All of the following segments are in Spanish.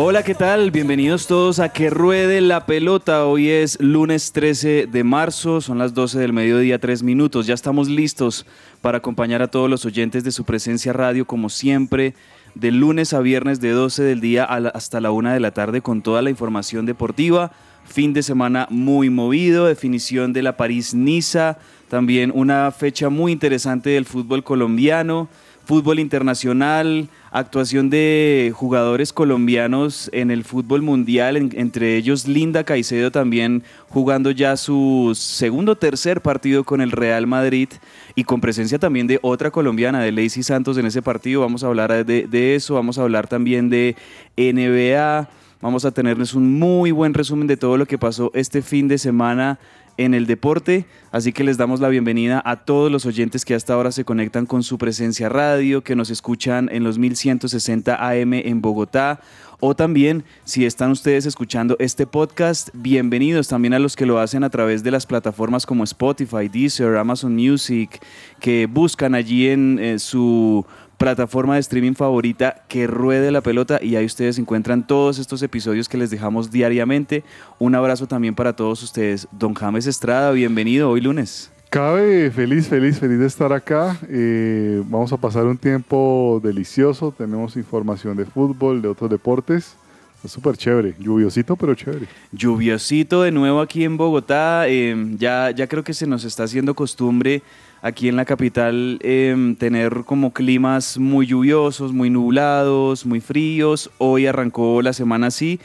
Hola, ¿qué tal? Bienvenidos todos a Que Ruede la Pelota. Hoy es lunes 13 de marzo, son las 12 del mediodía, 3 minutos. Ya estamos listos para acompañar a todos los oyentes de su presencia radio, como siempre, de lunes a viernes, de 12 del día hasta la 1 de la tarde, con toda la información deportiva. Fin de semana muy movido, definición de la París-Niza, también una fecha muy interesante del fútbol colombiano fútbol internacional, actuación de jugadores colombianos en el fútbol mundial, en- entre ellos Linda Caicedo también jugando ya su segundo tercer partido con el Real Madrid y con presencia también de otra colombiana, de Lacey Santos en ese partido. Vamos a hablar de, de eso, vamos a hablar también de NBA. Vamos a tenerles un muy buen resumen de todo lo que pasó este fin de semana en el deporte, así que les damos la bienvenida a todos los oyentes que hasta ahora se conectan con su presencia radio, que nos escuchan en los 1160 AM en Bogotá, o también si están ustedes escuchando este podcast, bienvenidos también a los que lo hacen a través de las plataformas como Spotify, Deezer, Amazon Music, que buscan allí en eh, su plataforma de streaming favorita que ruede la pelota y ahí ustedes encuentran todos estos episodios que les dejamos diariamente. Un abrazo también para todos ustedes. Don James Estrada, bienvenido hoy lunes. Cabe feliz, feliz, feliz de estar acá. Eh, vamos a pasar un tiempo delicioso. Tenemos información de fútbol, de otros deportes. Es súper chévere. Lluviosito, pero chévere. Lluviosito de nuevo aquí en Bogotá. eh, ya, ya creo que se nos está haciendo costumbre aquí en la capital eh, tener como climas muy lluviosos, muy nublados, muy fríos. Hoy arrancó la semana así.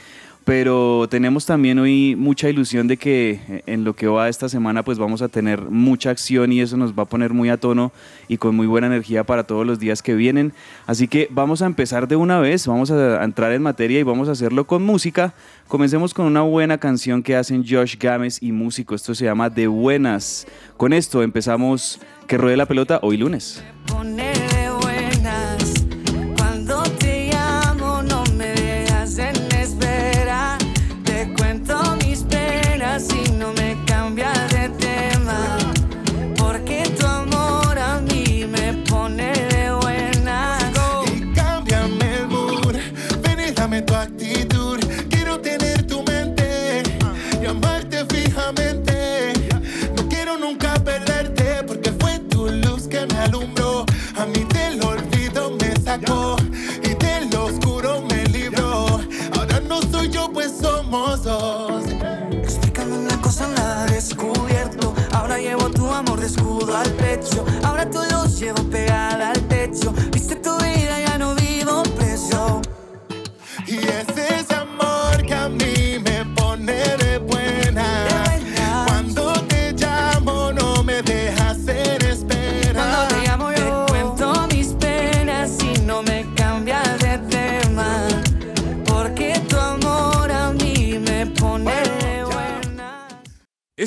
Pero tenemos también hoy mucha ilusión de que eh, en lo que va esta semana pues vamos a tener mucha acción y eso nos va a poner muy a tono y con muy buena energía para todos los días que vienen. Así que vamos a empezar de una vez, vamos a entrar en materia y vamos a hacerlo con música. Comencemos con una buena canción que hacen Josh Games y músico. Esto se llama De Buenas. Con esto empezamos que ruede la pelota hoy lunes. Somos dos. Explícame una cosa, nada descubierto. Ahora llevo tu amor de escudo al pecho. Ahora todo lo llevo pegada al techo. Viste tu vida, ya no vivo preso. Y es ese amor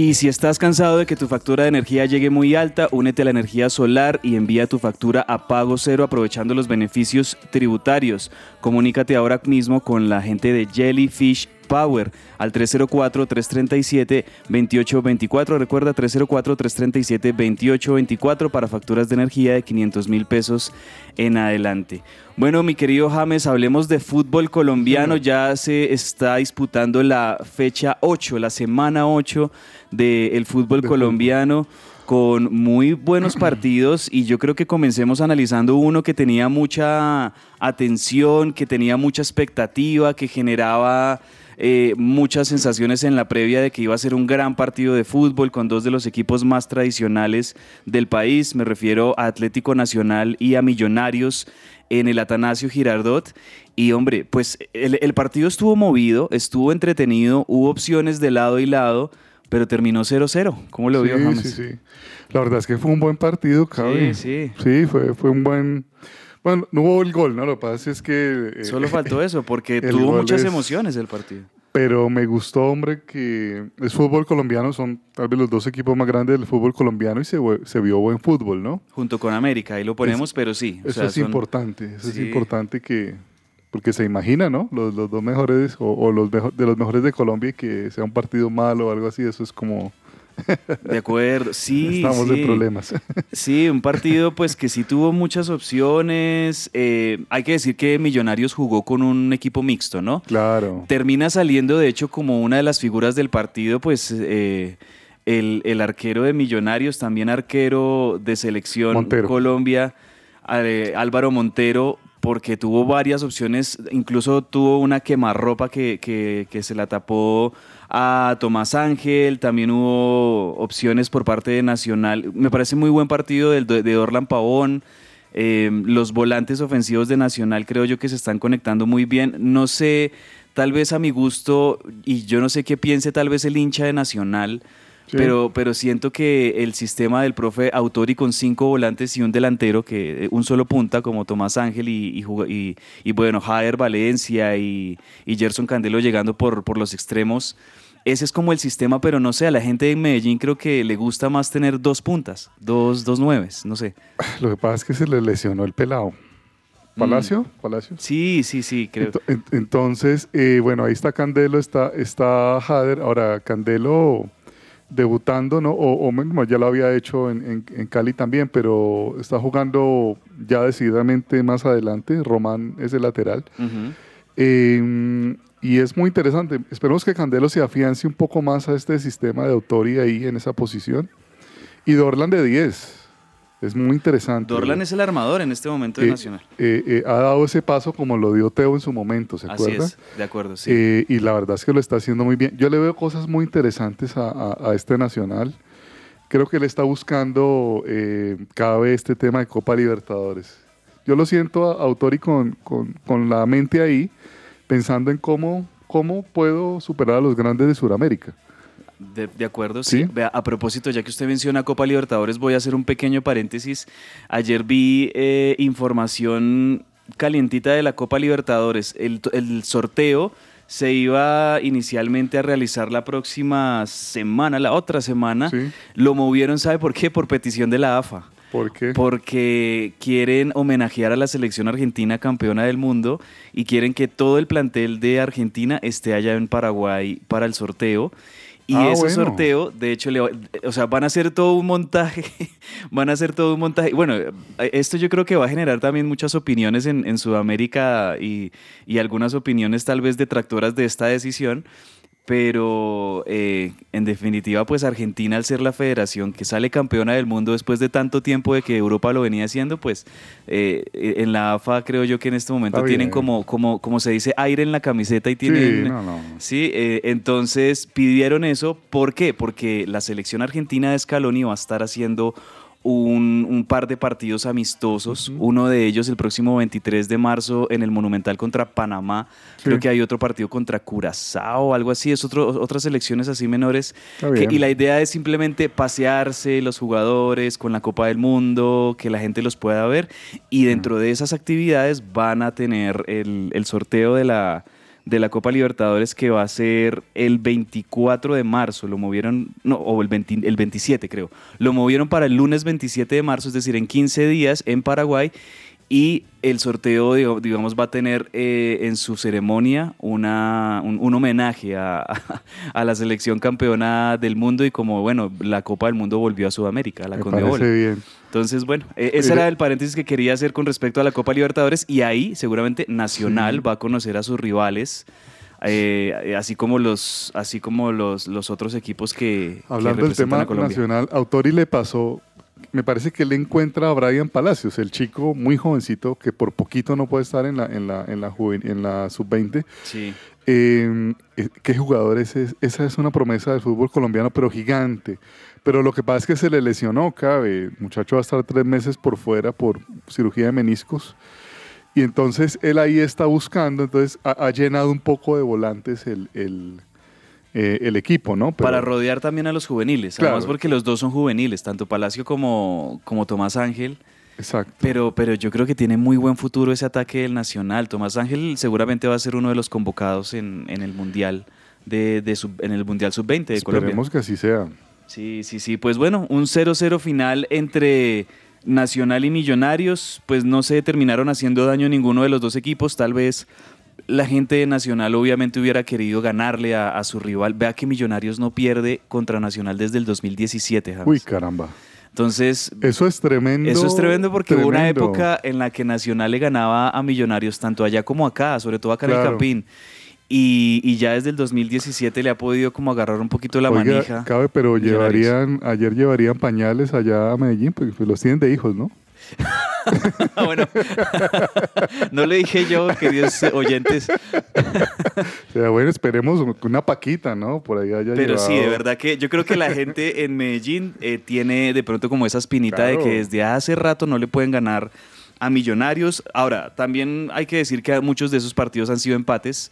Y si estás cansado de que tu factura de energía llegue muy alta, únete a la energía solar y envía tu factura a pago cero aprovechando los beneficios tributarios. Comunícate ahora mismo con la gente de Jellyfish Power al 304-337-2824. Recuerda 304-337-2824 para facturas de energía de 500 mil pesos en adelante. Bueno, mi querido James, hablemos de fútbol colombiano. Ya se está disputando la fecha 8, la semana 8 del fútbol De colombiano. con muy buenos partidos y yo creo que comencemos analizando uno que tenía mucha atención, que tenía mucha expectativa, que generaba eh, muchas sensaciones en la previa de que iba a ser un gran partido de fútbol con dos de los equipos más tradicionales del país. Me refiero a Atlético Nacional y a Millonarios en el Atanasio Girardot. Y hombre, pues el, el partido estuvo movido, estuvo entretenido, hubo opciones de lado y lado, pero terminó 0-0. ¿Cómo lo vio sí, James? sí, sí. La verdad es que fue un buen partido, cabe. Sí, sí. Sí, fue, fue un buen... Bueno, no hubo el gol, ¿no? Lo que pasa es que... eh, Solo faltó eso, porque tuvo muchas es- emociones el partido. Pero me gustó, hombre, que es fútbol colombiano, son tal vez los dos equipos más grandes del fútbol colombiano y se, vio buen fútbol, ¿no? Junto con América, ahí lo ponemos, pero sí. o Eso sea, es son- importante, eso Sí. es importante que, porque se imagina, ¿no? Los, los dos mejores o, o los mejo- de los mejores de Colombia y que sea un partido malo o algo así, eso es como De acuerdo, sí. estamos sí. en problemas. Sí, un partido pues que sí tuvo muchas opciones. Eh, hay que decir que Millonarios jugó con un equipo mixto, ¿no? claro. Termina saliendo de hecho como una de las figuras del partido, pues eh, el, el arquero de Millonarios, también arquero de selección Montero. Colombia, eh, Álvaro Montero, porque tuvo varias opciones, incluso tuvo una quemarropa que, que, que se la tapó a Tomás Ángel, también hubo opciones por parte de Nacional. Me parece muy buen partido del, de Orlan Pavón. Eh, los volantes ofensivos de Nacional creo yo que se están conectando muy bien. No sé, tal vez a mi gusto, y yo no sé qué piense tal vez el hincha de Nacional, Sí. pero, pero siento que el sistema del profe Autori con cinco volantes y un delantero, que eh, un solo punta como Tomás Ángel y, y, jug- y- y, bueno, Jader Valencia y, y Gerson Candelo llegando por, por los extremos. Ese es como el sistema, pero no sé, a la gente de Medellín creo que le gusta más tener dos puntas, dos, dos nueves, no sé. Lo que pasa es que se le lesionó el pelado. ¿Palacio? ¿Palacio? Sí, sí, sí, Mm. creo. Ento- en- Entonces, eh, bueno, ahí está Candelo, está, está Jader. Ahora, Candelo debutando, ¿no? O, o ya lo había hecho en, en- en Cali también, pero está jugando ya decididamente más adelante. Román es el lateral. Eh, y es muy interesante. Esperemos que Candelo se afiance un poco más a este sistema de autoría ahí en esa posición. Y Dorlan de 10. Es muy interesante. Dorlan es el armador en este momento de Eh, Nacional. eh, eh, ha dado ese paso como lo dio Teo en su momento, ¿se Así acuerda? es, de acuerdo, sí. Y la verdad es que lo está haciendo muy bien. Yo le veo cosas muy interesantes a, a- a este Nacional. Creo que él está buscando cada vez este tema de Copa Libertadores. Yo lo siento a Autori con, con- con la mente ahí, pensando en cómo, cómo puedo superar a los grandes de Sudamérica. De, de acuerdo, sí. A propósito, ya que usted menciona Copa Libertadores, voy a hacer un pequeño paréntesis. Ayer vi eh, información calientita de la Copa Libertadores. El, el sorteo se iba inicialmente a realizar la próxima semana, la otra semana. Sí. Lo movieron, ¿sabe por qué? Por petición de la AFA. ¿Por qué? Porque quieren homenajear a la selección argentina campeona del mundo y quieren que todo el plantel de Argentina esté allá en Paraguay para el sorteo. Y Ah, ese bueno. sorteo, de hecho, le o sea, van a hacer todo un montaje, van a hacer todo un montaje. Bueno, esto yo creo que va a generar también muchas opiniones en, en Sudamérica y, y algunas opiniones tal vez detractoras de esta decisión, pero eh, en definitiva, pues Argentina al ser la federación que sale campeona del mundo después de tanto tiempo de que Europa lo venía haciendo, pues eh, en la AFA creo yo que en este momento tienen como, como, como se dice, aire en la camiseta y tienen... Sí, no, no. Sí, eh, entonces pidieron eso. ¿Por qué? Porque la selección argentina de Scaloni va a estar haciendo un, un par de partidos amistosos. Uno de ellos el próximo 23 de marzo en el Monumental contra Panamá. Sí. Creo que hay otro partido contra Curazao algo así. Es otro, otras selecciones así menores. Que- y la idea es simplemente pasearse los jugadores con la Copa del Mundo, que la gente los pueda ver. Y dentro de esas actividades van a tener el, el sorteo de la, de la Copa Libertadores que va a ser el 24 de marzo. Lo movieron, no, o el, 20 el 27 creo. Lo movieron para el lunes 27 de marzo, es decir, en 15 días en Paraguay. Y el sorteo, digamos, va a tener eh, en su ceremonia una, un, un homenaje a, a la selección campeona del mundo y como, bueno, la Copa del Mundo volvió a Sudamérica, a la Me Conmebol. parece bien. Entonces, bueno, eh, ese era el paréntesis que quería hacer con respecto a la Copa Libertadores y ahí seguramente Nacional Sí. va a conocer a sus rivales, eh, así como los, así como los, los otros equipos que, que Hablando del tema a Colombia. nacional, Autori le pasó, me parece que le encuentra a Brian Palacios, el chico muy jovencito que por poquito no puede estar en la, en la, en la, en la sub-20. Sí. Eh, eh, ¿Qué jugador es ese? Esa es una promesa del fútbol colombiano, pero gigante. Pero lo que pasa es que se le lesionó, cabe. El muchacho va a estar tres meses por fuera por cirugía de meniscos. Y entonces él ahí está buscando, entonces ha, ha llenado un poco de volantes el, el, eh, el equipo, ¿no? Pero- Para rodear también a los juveniles, Claro. además porque los dos son juveniles, tanto Palacio como, como Tomás Ángel. Exacto. Pero, pero yo creo que tiene muy buen futuro ese ataque del Nacional. Tomás Ángel seguramente va a ser uno de los convocados en, en el Mundial de, de sub- en el Mundial Sub-20 de Colombia. Esperemos que así sea. Sí, sí, sí. Pues bueno, un 0-0 final entre Nacional y Millonarios. Pues no se terminaron haciendo daño ninguno de los dos equipos. Tal vez la gente de Nacional obviamente hubiera querido ganarle a, a su rival. Vea que Millonarios no pierde contra Nacional desde el 2017. James. Uy, caramba. Entonces, Eso es tremendo. eso es tremendo porque hubo una época en la que Nacional le ganaba a Millonarios tanto allá como acá, sobre todo acá en el. Campín. Y, y ya desde el 2017 le ha podido como agarrar un poquito la Oiga, manija. cabe, pero llevarían, ayer llevarían pañales allá a Medellín, porque pues, los tienen de hijos, ¿no? Bueno, no le dije yo, queridos oyentes, O sea, bueno, esperemos una paquita, ¿no? Por ahí haya pero sí, de verdad que yo creo que la gente en Medellín eh, tiene de pronto como esa espinita de que desde hace rato no le pueden ganar a Millonarios. Ahora, también hay que decir que muchos de esos partidos han sido empates.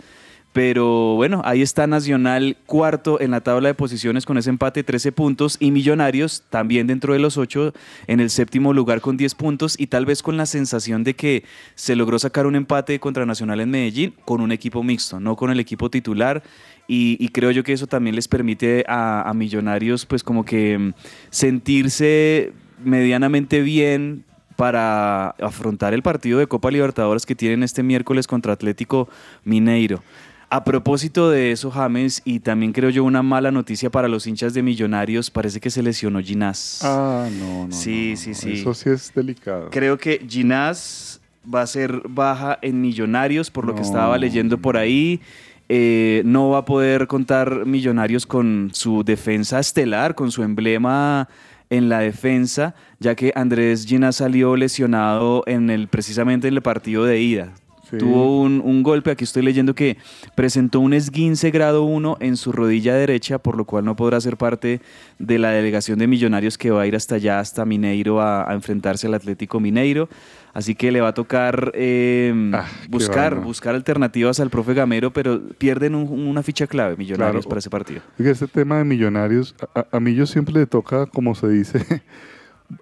Pero bueno, ahí está Nacional cuarto en la tabla de posiciones con ese empate, 13 puntos, y Millonarios también dentro de los ocho en el séptimo lugar con 10 puntos, y tal vez con la sensación de que se logró sacar un empate contra Nacional en Medellín con un equipo mixto, no con el equipo titular. Y, creo yo que eso también les permite a, a Millonarios pues como que mm, sentirse medianamente bien para afrontar el partido de Copa Libertadores que tienen este miércoles contra Atlético Mineiro. A propósito de eso, James, y también creo yo una mala noticia para los hinchas de Millonarios, parece que se lesionó Ginás. Ah, no, no. Sí, no, sí, no. sí. Eso sí es delicado. Creo que Ginás va a ser baja en Millonarios, por lo que estaba leyendo por ahí. Eh, no va a poder contar Millonarios con su defensa estelar, con su emblema en la defensa, ya que Andrés Ginás salió lesionado en el, precisamente en el partido de ida. Sí. Tuvo un, un golpe, aquí estoy leyendo que presentó un esguince grado 1 en su rodilla derecha, por lo cual no podrá ser parte de la delegación de millonarios que va a ir hasta allá, hasta Mineiro, a, a enfrentarse al Atlético Mineiro. Así que le va a tocar eh, Ah, buscar, buscar alternativas al profe Gamero, pero pierden un- una ficha clave millonarios Claro. para ese partido. Este tema de millonarios, a, a- a mí yo siempre le toca, como se dice,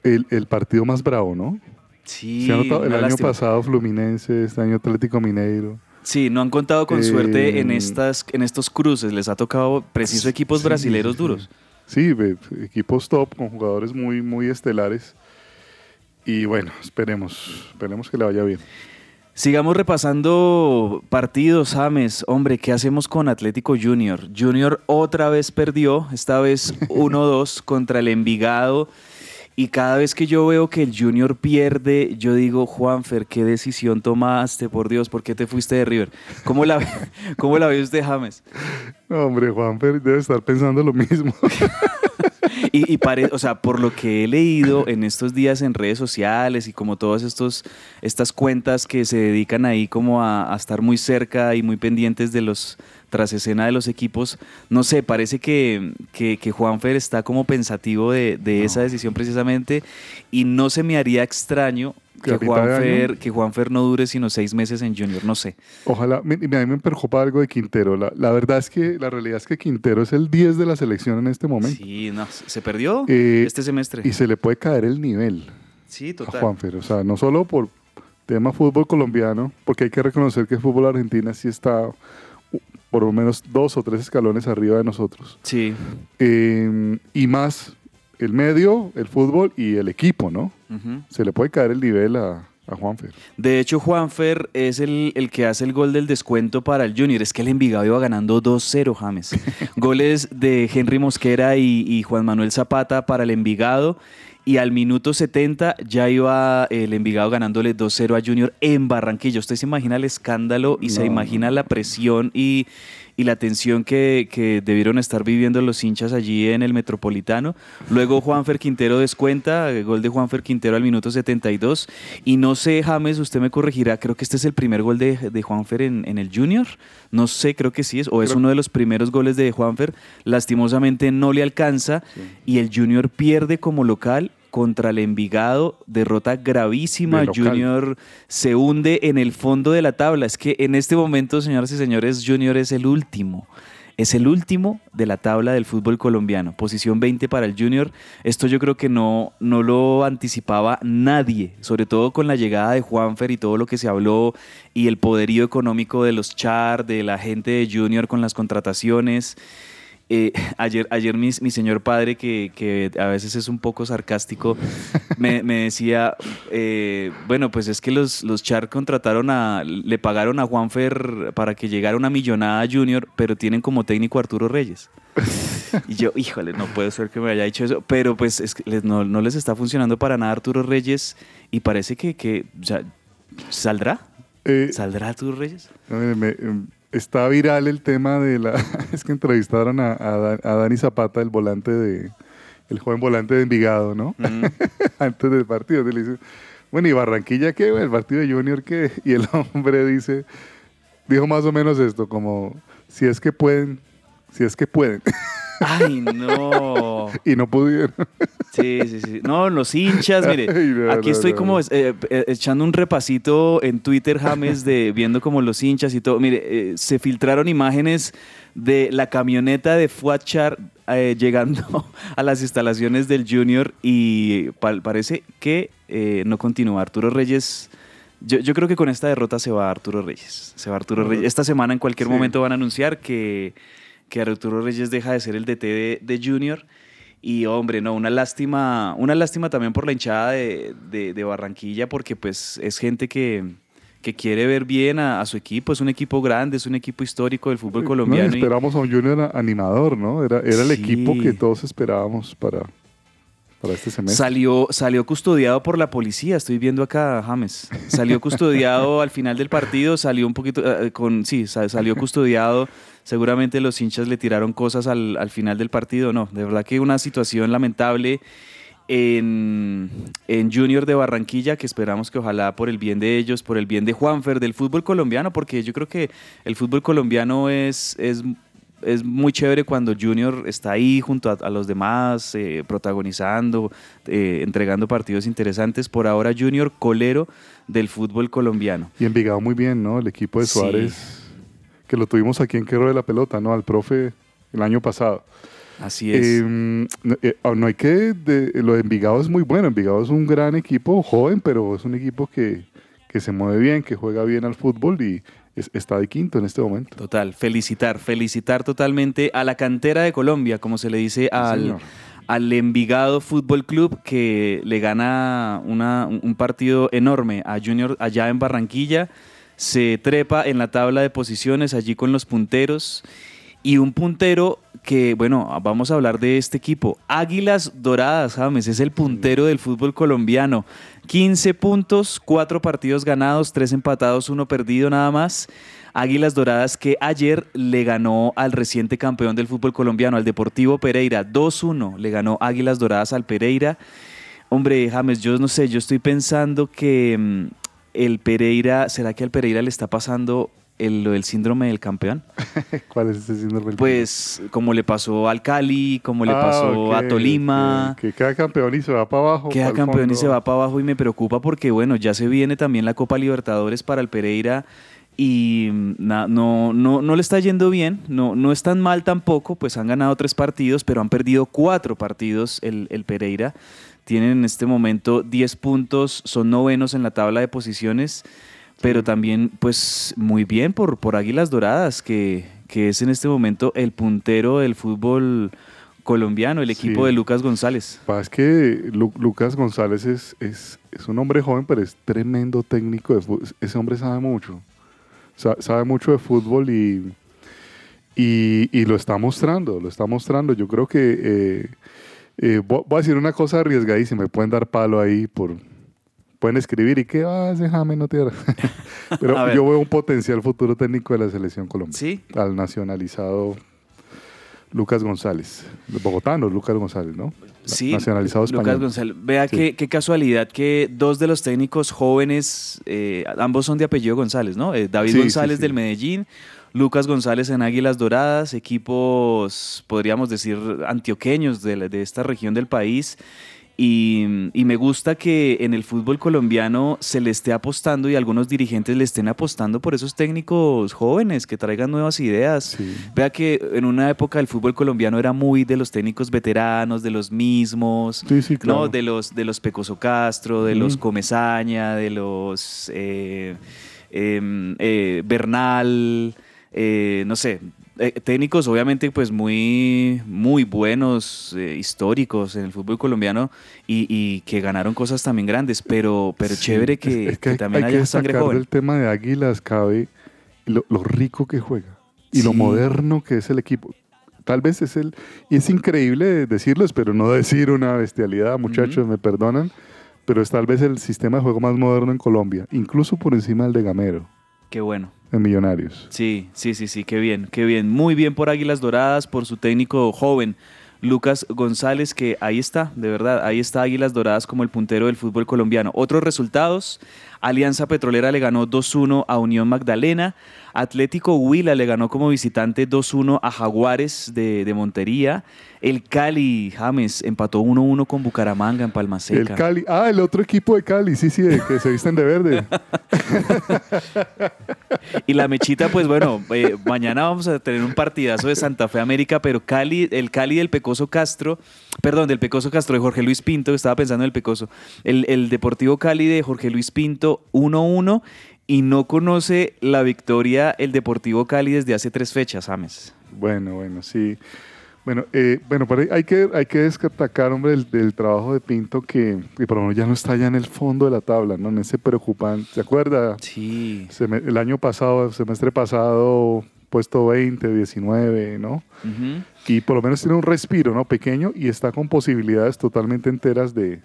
el, el partido más bravo, ¿no? Sí, Se ha notado el año lástima. pasado Fluminense, este año Atlético Mineiro. Sí, no han contado con suerte en, Eh, estas, en estos cruces. Les ha tocado preciso equipos Sí, brasileros sí, duros. Sí, equipos top con jugadores muy, muy estelares. Y bueno, esperemos, esperemos que le vaya bien. Sigamos repasando partidos, James. Hombre, ¿qué hacemos con Atlético Junior? Junior otra vez perdió, esta vez 1-2 contra el Envigado. Y cada vez que yo veo que el Junior pierde, yo digo, Juanfer, ¿qué decisión tomaste? Por Dios, ¿por qué te fuiste de River? ¿Cómo la, cómo la ve usted, James? No, hombre, Juanfer debe estar pensando lo mismo. Y, y pare- o sea, por lo que he leído en estos días en redes sociales y como todas estos, estas cuentas que se dedican ahí como a, a estar muy cerca y muy pendientes de los tras escena de los equipos, no sé, parece que, que, que Juanfer está como pensativo de, de esa decisión precisamente y no se me haría extraño ¿Que a Juanfer, que Juanfer no dure sino seis meses en Junior, no sé. Ojalá, a mí me preocupa algo de Quintero. La, la verdad es que, la realidad es que Quintero es el 10 de la selección en este momento. Sí, no, se perdió Eh, este semestre. Y se le puede caer el nivel Sí, a total. Juanfer. O sea, no solo por tema fútbol colombiano, porque hay que reconocer que el fútbol argentino sí está por lo menos dos o tres escalones arriba de nosotros. Sí. Eh, y más el medio, el fútbol y el equipo, ¿no? Se le puede caer el nivel a, a Juanfer. De hecho, Juanfer es el, el que hace el gol del descuento para el Junior. Es que el Envigado iba ganando 2-0, James. Goles de Henry Mosquera y, y Juan Manuel Zapata para el Envigado. Y al minuto 70 ya iba el Envigado ganándole 2-0 a Junior en Barranquilla. Usted se imagina el escándalo y se imagina la presión y, y la tensión que, que debieron estar viviendo los hinchas allí en el Metropolitano. Luego Juanfer Quintero descuenta, el gol de Juanfer Quintero al minuto 72. Y no sé, James, usted me corregirá, creo que este es el primer gol de, de Juanfer en, en el Junior. No sé, creo que sí es, o es Creo- uno de los primeros goles de Juanfer. Lastimosamente no le alcanza y el Junior pierde como local contra el Envigado, derrota gravísima. De. Junior se hunde en el fondo de la tabla. Es que en este momento, señoras y señores, Junior es el último. Es el último de la tabla del fútbol colombiano. Posición 20 para el Junior. Esto yo creo que no, no lo anticipaba nadie, sobre todo con la llegada de Juanfer y todo lo que se habló y el poderío económico de los Char, de la gente de Junior con las contrataciones. Eh, ayer, ayer mi, mi señor padre, que, que a veces es un poco sarcástico, me, me decía, eh, bueno, pues es que los, los Char contrataron a, le pagaron a Juanfer para que llegara una millonada a Junior, pero tienen como técnico a Arturo Reyes. Y yo, híjole, no puede ser que me haya dicho eso, pero pues es que les- no, no les está funcionando para nada Arturo Reyes y parece que, que o sea, ¿saldrá? Eh, ¿Saldrá Arturo Reyes? Me- em, está viral el tema de la. Es que entrevistaron a, a Dan- a Dani Zapata, el volante de. El joven volante de Envigado, ¿no? Mm. Antes del partido. Le dice, bueno, ¿y Barranquilla qué? ¿El partido de Junior qué? Y el hombre dice. Dijo más o menos esto, como. Si es que pueden. Si es que pueden. Ay, no. y no pudieron. Sí, sí, sí. No, los hinchas, mire. Ay, no, aquí no, estoy no, como eh, eh, echando un repasito en Twitter, James, de viendo como los hinchas y todo. Mire, eh, se filtraron imágenes de la camioneta de Fuachar eh, llegando a las instalaciones del Junior y parece que no continúa. Arturo Reyes. Yo, yo creo que con esta derrota se va Arturo Reyes. Se va Arturo Reyes. Esta semana en cualquier Sí. momento van a anunciar que, que Arturo Reyes deja de ser el DT de, de Junior. Y hombre, no, una lástima, una lástima también por la hinchada de, de- de Barranquilla, porque pues es gente que, que quiere ver bien a, a su equipo, es un equipo grande, es un equipo histórico del fútbol No, y colombiano. y- esperamos a un Junior animador, ¿no? Era, era el Sí. equipo que todos esperábamos para, para este semestre. Salió, salió custodiado por la policía, estoy viendo acá, James. Salió custodiado al final del partido, salió un poquito eh, con. Sí, sa- salió custodiado. Seguramente los hinchas le tiraron cosas al, al final del partido. No, de verdad que una situación lamentable en, en Junior de Barranquilla, que esperamos que ojalá por el bien de ellos, por el bien de Juanfer, del fútbol colombiano, porque yo creo que el fútbol colombiano es, es es muy chévere cuando Junior está ahí junto a, a los demás, eh, protagonizando, eh, entregando partidos interesantes. Por ahora, Junior colero del fútbol colombiano. Y Envigado muy bien, ¿no? El equipo de Sí. Que lo tuvimos aquí en Querro de la Pelota, ¿no? Al profe el año pasado. Así es. Eh, no, eh, ah, no hay que... de- lo de Envigado es muy bueno. Envigado es un gran equipo, joven, pero es un equipo que, que se mueve bien, que juega bien al fútbol y es- está de quinto en este momento. Total, felicitar, felicitar totalmente a la cantera de Colombia, como se le dice al, al Envigado Fútbol Club, que le gana una- un partido enorme a Junior allá en Barranquilla. Se trepa en la tabla de posiciones allí con los punteros. Y un puntero que, bueno, vamos a hablar de este equipo. Águilas Doradas, James, es el puntero del fútbol colombiano. 15 puntos, 4 partidos ganados, 3 empatados, 1 perdido nada más. Águilas Doradas que ayer le ganó al reciente campeón del fútbol colombiano, al Deportivo Pereira. 2-1 le ganó Águilas Doradas al Pereira. Hombre, James, yo no sé, yo estoy pensando que mm, el Pereira, ¿será que al Pereira le está pasando el, lo del síndrome del campeón? ¿Cuál es ese síndrome? del Pues como le pasó al Cali, como le Ah, pasó a Tolima. Que queda campeón y se va para abajo. Queda campeón y se va para abajo y me preocupa porque, bueno, ya se viene también la Copa Libertadores para el Pereira y mm, na- no, no, no le está yendo bien, no, no es tan mal tampoco, pues han ganado tres partidos, pero han perdido cuatro partidos el, el Pereira. Tienen en este momento 10 puntos, son novenos en la tabla de posiciones, pero también pues muy bien por, por Águilas Doradas, que, que es en este momento el puntero del fútbol colombiano, el equipo Sí. de Lucas González. Pa, Es que Lu- Lucas González es, es, es un hombre joven, pero es tremendo técnico. De fu- ese hombre sabe mucho. Sa- sabe mucho de fútbol y, y, y lo está mostrando, lo está mostrando. Yo creo que eh, Eh, vo- voy a decir una cosa arriesgadísima, me pueden dar palo ahí por... Pueden escribir y que, ah, ese James no tiene... Pero yo veo un potencial futuro técnico de la selección Colombia. Sí. Al nacionalizado Lucas González. Bogotano Lucas González, ¿no? Sí, Nacionalizado Lucas español. González. Vea Sí. qué, qué casualidad que dos de los técnicos jóvenes, eh, ambos son de apellido González, ¿no? Eh, David sí, González sí. del Medellín, Lucas González en Águilas Doradas, equipos, podríamos decir, antioqueños de, esta región del país. Y, y me gusta que en el fútbol colombiano se le esté apostando y algunos dirigentes le estén apostando por esos técnicos jóvenes que traigan nuevas ideas. Sí. Vea que en una época el fútbol colombiano era muy de los técnicos veteranos, de los mismos, Sí, sí, claro. ¿no? de los de los Pecoso Castro, de los. Comezaña, de los eh, em, eh, Bernal, eh, no sé, eh, técnicos obviamente pues muy muy buenos, eh, históricos en el fútbol colombiano y, y que ganaron cosas también grandes, pero pero Sí, chévere que, es- es que hay- también hay que haya sangre destacar joven. del tema de Águilas cabe lo, lo rico que juega y lo moderno que es el equipo. Tal vez es el y es increíble decirlo, espero no decir una bestialidad, muchachos, me perdonan, pero es tal vez el sistema de juego más moderno en Colombia, incluso por encima del de Gamero Qué bueno. En Millonarios. Sí, sí, sí, sí, qué bien, qué bien. Muy bien por Águilas Doradas, por su técnico joven, Lucas González, que ahí está, de verdad, ahí está Águilas Doradas como el puntero del fútbol colombiano. Otros resultados, Alianza Petrolera le ganó 2-1 a Unión Magdalena, Atlético Huila le ganó como visitante 2-1 a Jaguares de, de Montería, el Cali James empató 1-1 con Bucaramanga en Palma Seca. El Cali, ah, el otro equipo de Cali, sí, sí, de que se visten de verde. Y la mechita, pues bueno, eh, mañana vamos a tener un partidazo de Santa Fe América, pero Cali, el Cali del Pecoso Castro, perdón, del Pecoso Castro de Jorge Luis Pinto, estaba pensando en el Pecoso, el, el Deportivo Cali de Jorge Luis Pinto 1-1 y no conoce la victoria el Deportivo Cali desde hace tres fechas, James. Bueno, bueno, sí. Bueno, eh, bueno, pero hay- que, hay que destacar, hombre, el, del trabajo de Pinto que, que por lo menos ya no está ya en el fondo de la tabla, ¿no? En ese preocupante. ¿Se acuerda? Sí. El año pasado, semestre pasado, puesto 20, 19, ¿no? Y por lo menos tiene un respiro, ¿no? Pequeño y está con posibilidades totalmente enteras de,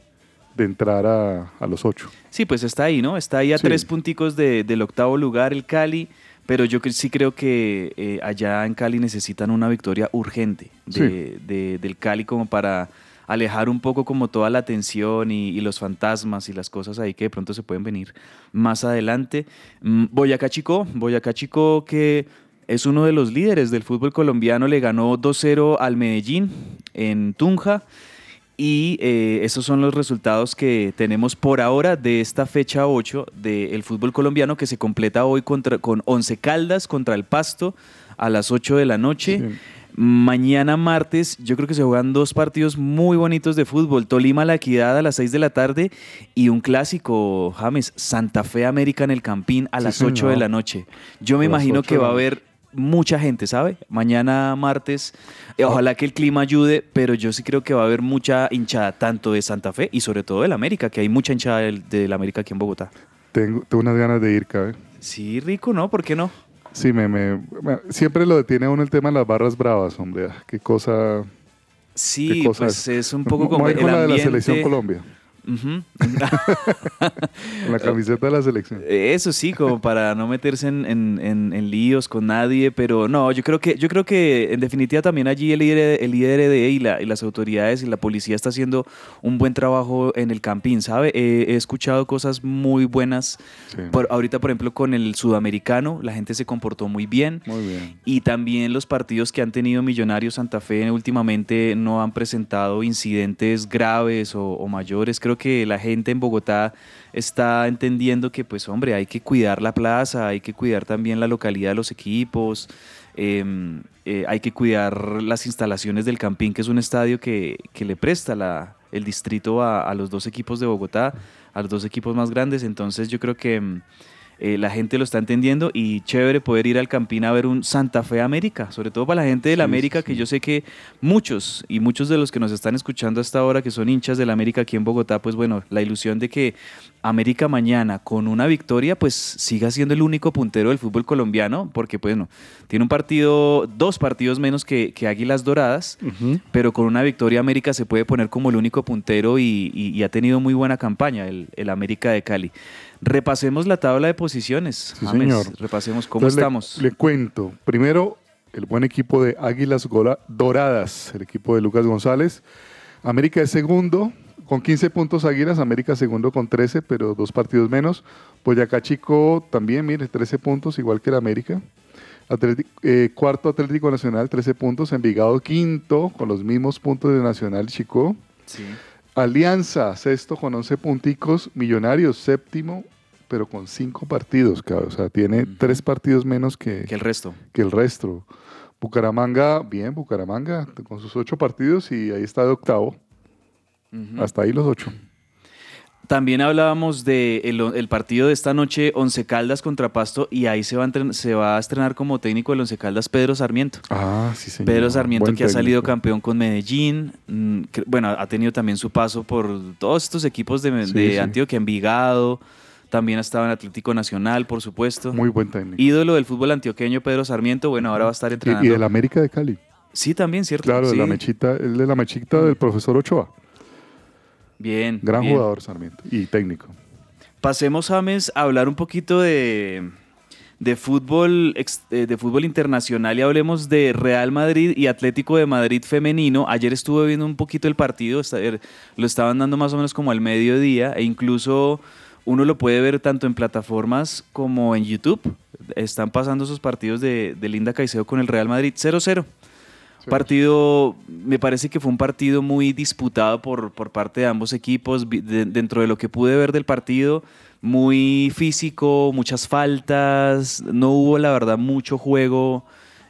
de entrar a, a los ocho. Sí, pues está ahí, ¿no? Está ahí a Sí. tres punticos de- del octavo lugar el Cali, pero yo sí creo que eh, allá en Cali necesitan una victoria urgente de, de- del Cali como para alejar un poco como toda la tensión y, y los fantasmas y las cosas ahí que de pronto se pueden venir más adelante. Mm, Boyacá Chico, Boyacá Chico que es uno de los líderes del fútbol colombiano, le ganó 2-0 al Medellín en Tunja. Y eh, esos son los resultados que tenemos por ahora de esta fecha 8 del fútbol colombiano que se completa hoy contra, con 11 Caldas contra el Pasto a las 8 de la noche. Sí. Mañana martes yo creo que se juegan dos partidos muy bonitos de fútbol. Tolima La Equidad a las 6 de la tarde y un clásico, James, Santa Fe América en el Campín a Sí, las 8 de la noche. Yo me imagino 8 que va a haber mucha gente, ¿sabe? Mañana martes, eh, ojalá que el clima ayude, pero yo sí creo que va a haber mucha hinchada, tanto de Santa Fe y sobre todo del América, que hay mucha hinchada del, del América aquí en Bogotá. Tengo, tengo unas ganas de ir, cabe. Sí, rico, ¿no? ¿Por qué no? Sí, me, me- me- siempre lo detiene a uno el tema de las barras bravas, hombre. Ah, Qué cosa. Sí, qué cosa pues es un poco como el con la de la ambiente- selección Colombia. Con la camiseta de la selección. Eso sí, como para no meterse en, en- en- en líos con nadie, pero no, yo creo que, yo creo que en definitiva también allí el líder, el IRD y, la- y las autoridades y la policía está haciendo un buen trabajo en el campín, ¿sabe? Eh, he escuchado cosas muy buenas. Sí. Por- ahorita, por ejemplo, con el sudamericano, la gente se comportó muy bien. Muy bien. Y también los partidos que han tenido Millonarios Santa Fe últimamente no han presentado incidentes graves o, o mayores. Creo que la gente en Bogotá está entendiendo que, pues, hombre, hay que cuidar la plaza, hay que cuidar también la localidad de los equipos, eh, eh, hay que cuidar las instalaciones del Campín, que es un estadio que, que le presta el distrito a, a los dos equipos de Bogotá, a los dos equipos más grandes. Entonces, yo creo que... eh, la gente lo está entendiendo y chévere poder ir al Campín a ver un Santa Fe América, sobre todo para la gente del Sí, América, sí, que yo sé que muchos y muchos de los que nos están escuchando hasta ahora, que son hinchas del América aquí en Bogotá, pues bueno, la ilusión de que América mañana con una victoria, pues siga siendo el único puntero del fútbol colombiano, porque bueno, tiene un partido, dos partidos menos que, que Águilas Doradas, pero con una victoria América se puede poner como el único puntero y, y- y ha tenido muy buena campaña el, el América de Cali. Repasemos la tabla de posiciones. Sí, James. señor. Repasemos cómo Entonces, estamos. Le, cuento. Primero, el buen equipo de Águilas Gola- Doradas, el equipo de Lucas González. América es segundo con 15 puntos Águilas, América segundo con 13, pero dos partidos menos. Boyacá Chico también, mire, 13 puntos, igual que el América. Atleti- eh, cuarto Atlético Nacional, 13 puntos. Envigado quinto, con los mismos puntos de Nacional Chico. Sí. Alianza, sexto con 11 punticos. Millonarios, séptimo, pero con cinco partidos. cabrón. O sea, tiene tres partidos menos que, Que el resto. que el resto. Bucaramanga, bien, Bucaramanga, con sus ocho partidos y ahí está de octavo. Hasta ahí los ocho. También hablábamos del de el, el partido de esta noche, Once Caldas contra Pasto, y ahí se va, a entren- se va a estrenar como técnico del Once Caldas Pedro Sarmiento. Ah, sí, señor. Pedro Sarmiento Buen que ha salido campeón con Medellín, mm, que- bueno, ha tenido también su paso por todos estos equipos de, Sí, de sí. Antioquia, Envigado, también ha estado en Atlético Nacional, por supuesto. Muy buen técnico. Ídolo del fútbol antioqueño, Pedro Sarmiento, bueno, ahora va a estar Y, entrenando. y del América de Cali. Sí, también, ¿cierto? Claro, de la mechita, el de la mechita del profesor Ochoa. Bien. Gran bien. jugador Sarmiento y técnico. Pasemos, James, a hablar un poquito de, de fútbol, eh, de fútbol internacional y hablemos de Real Madrid y Atlético de Madrid femenino. Ayer estuve viendo un poquito el partido, er, lo estaban dando más o menos como al mediodía e incluso uno lo puede ver tanto en plataformas como en YouTube. Están pasando esos partidos de, de Linda Caicedo con el Real Madrid 0-0. Partido, me parece que fue un partido muy disputado por, por parte de ambos equipos. De- dentro de lo que pude ver del partido, muy físico, muchas faltas. No hubo, la verdad, mucho juego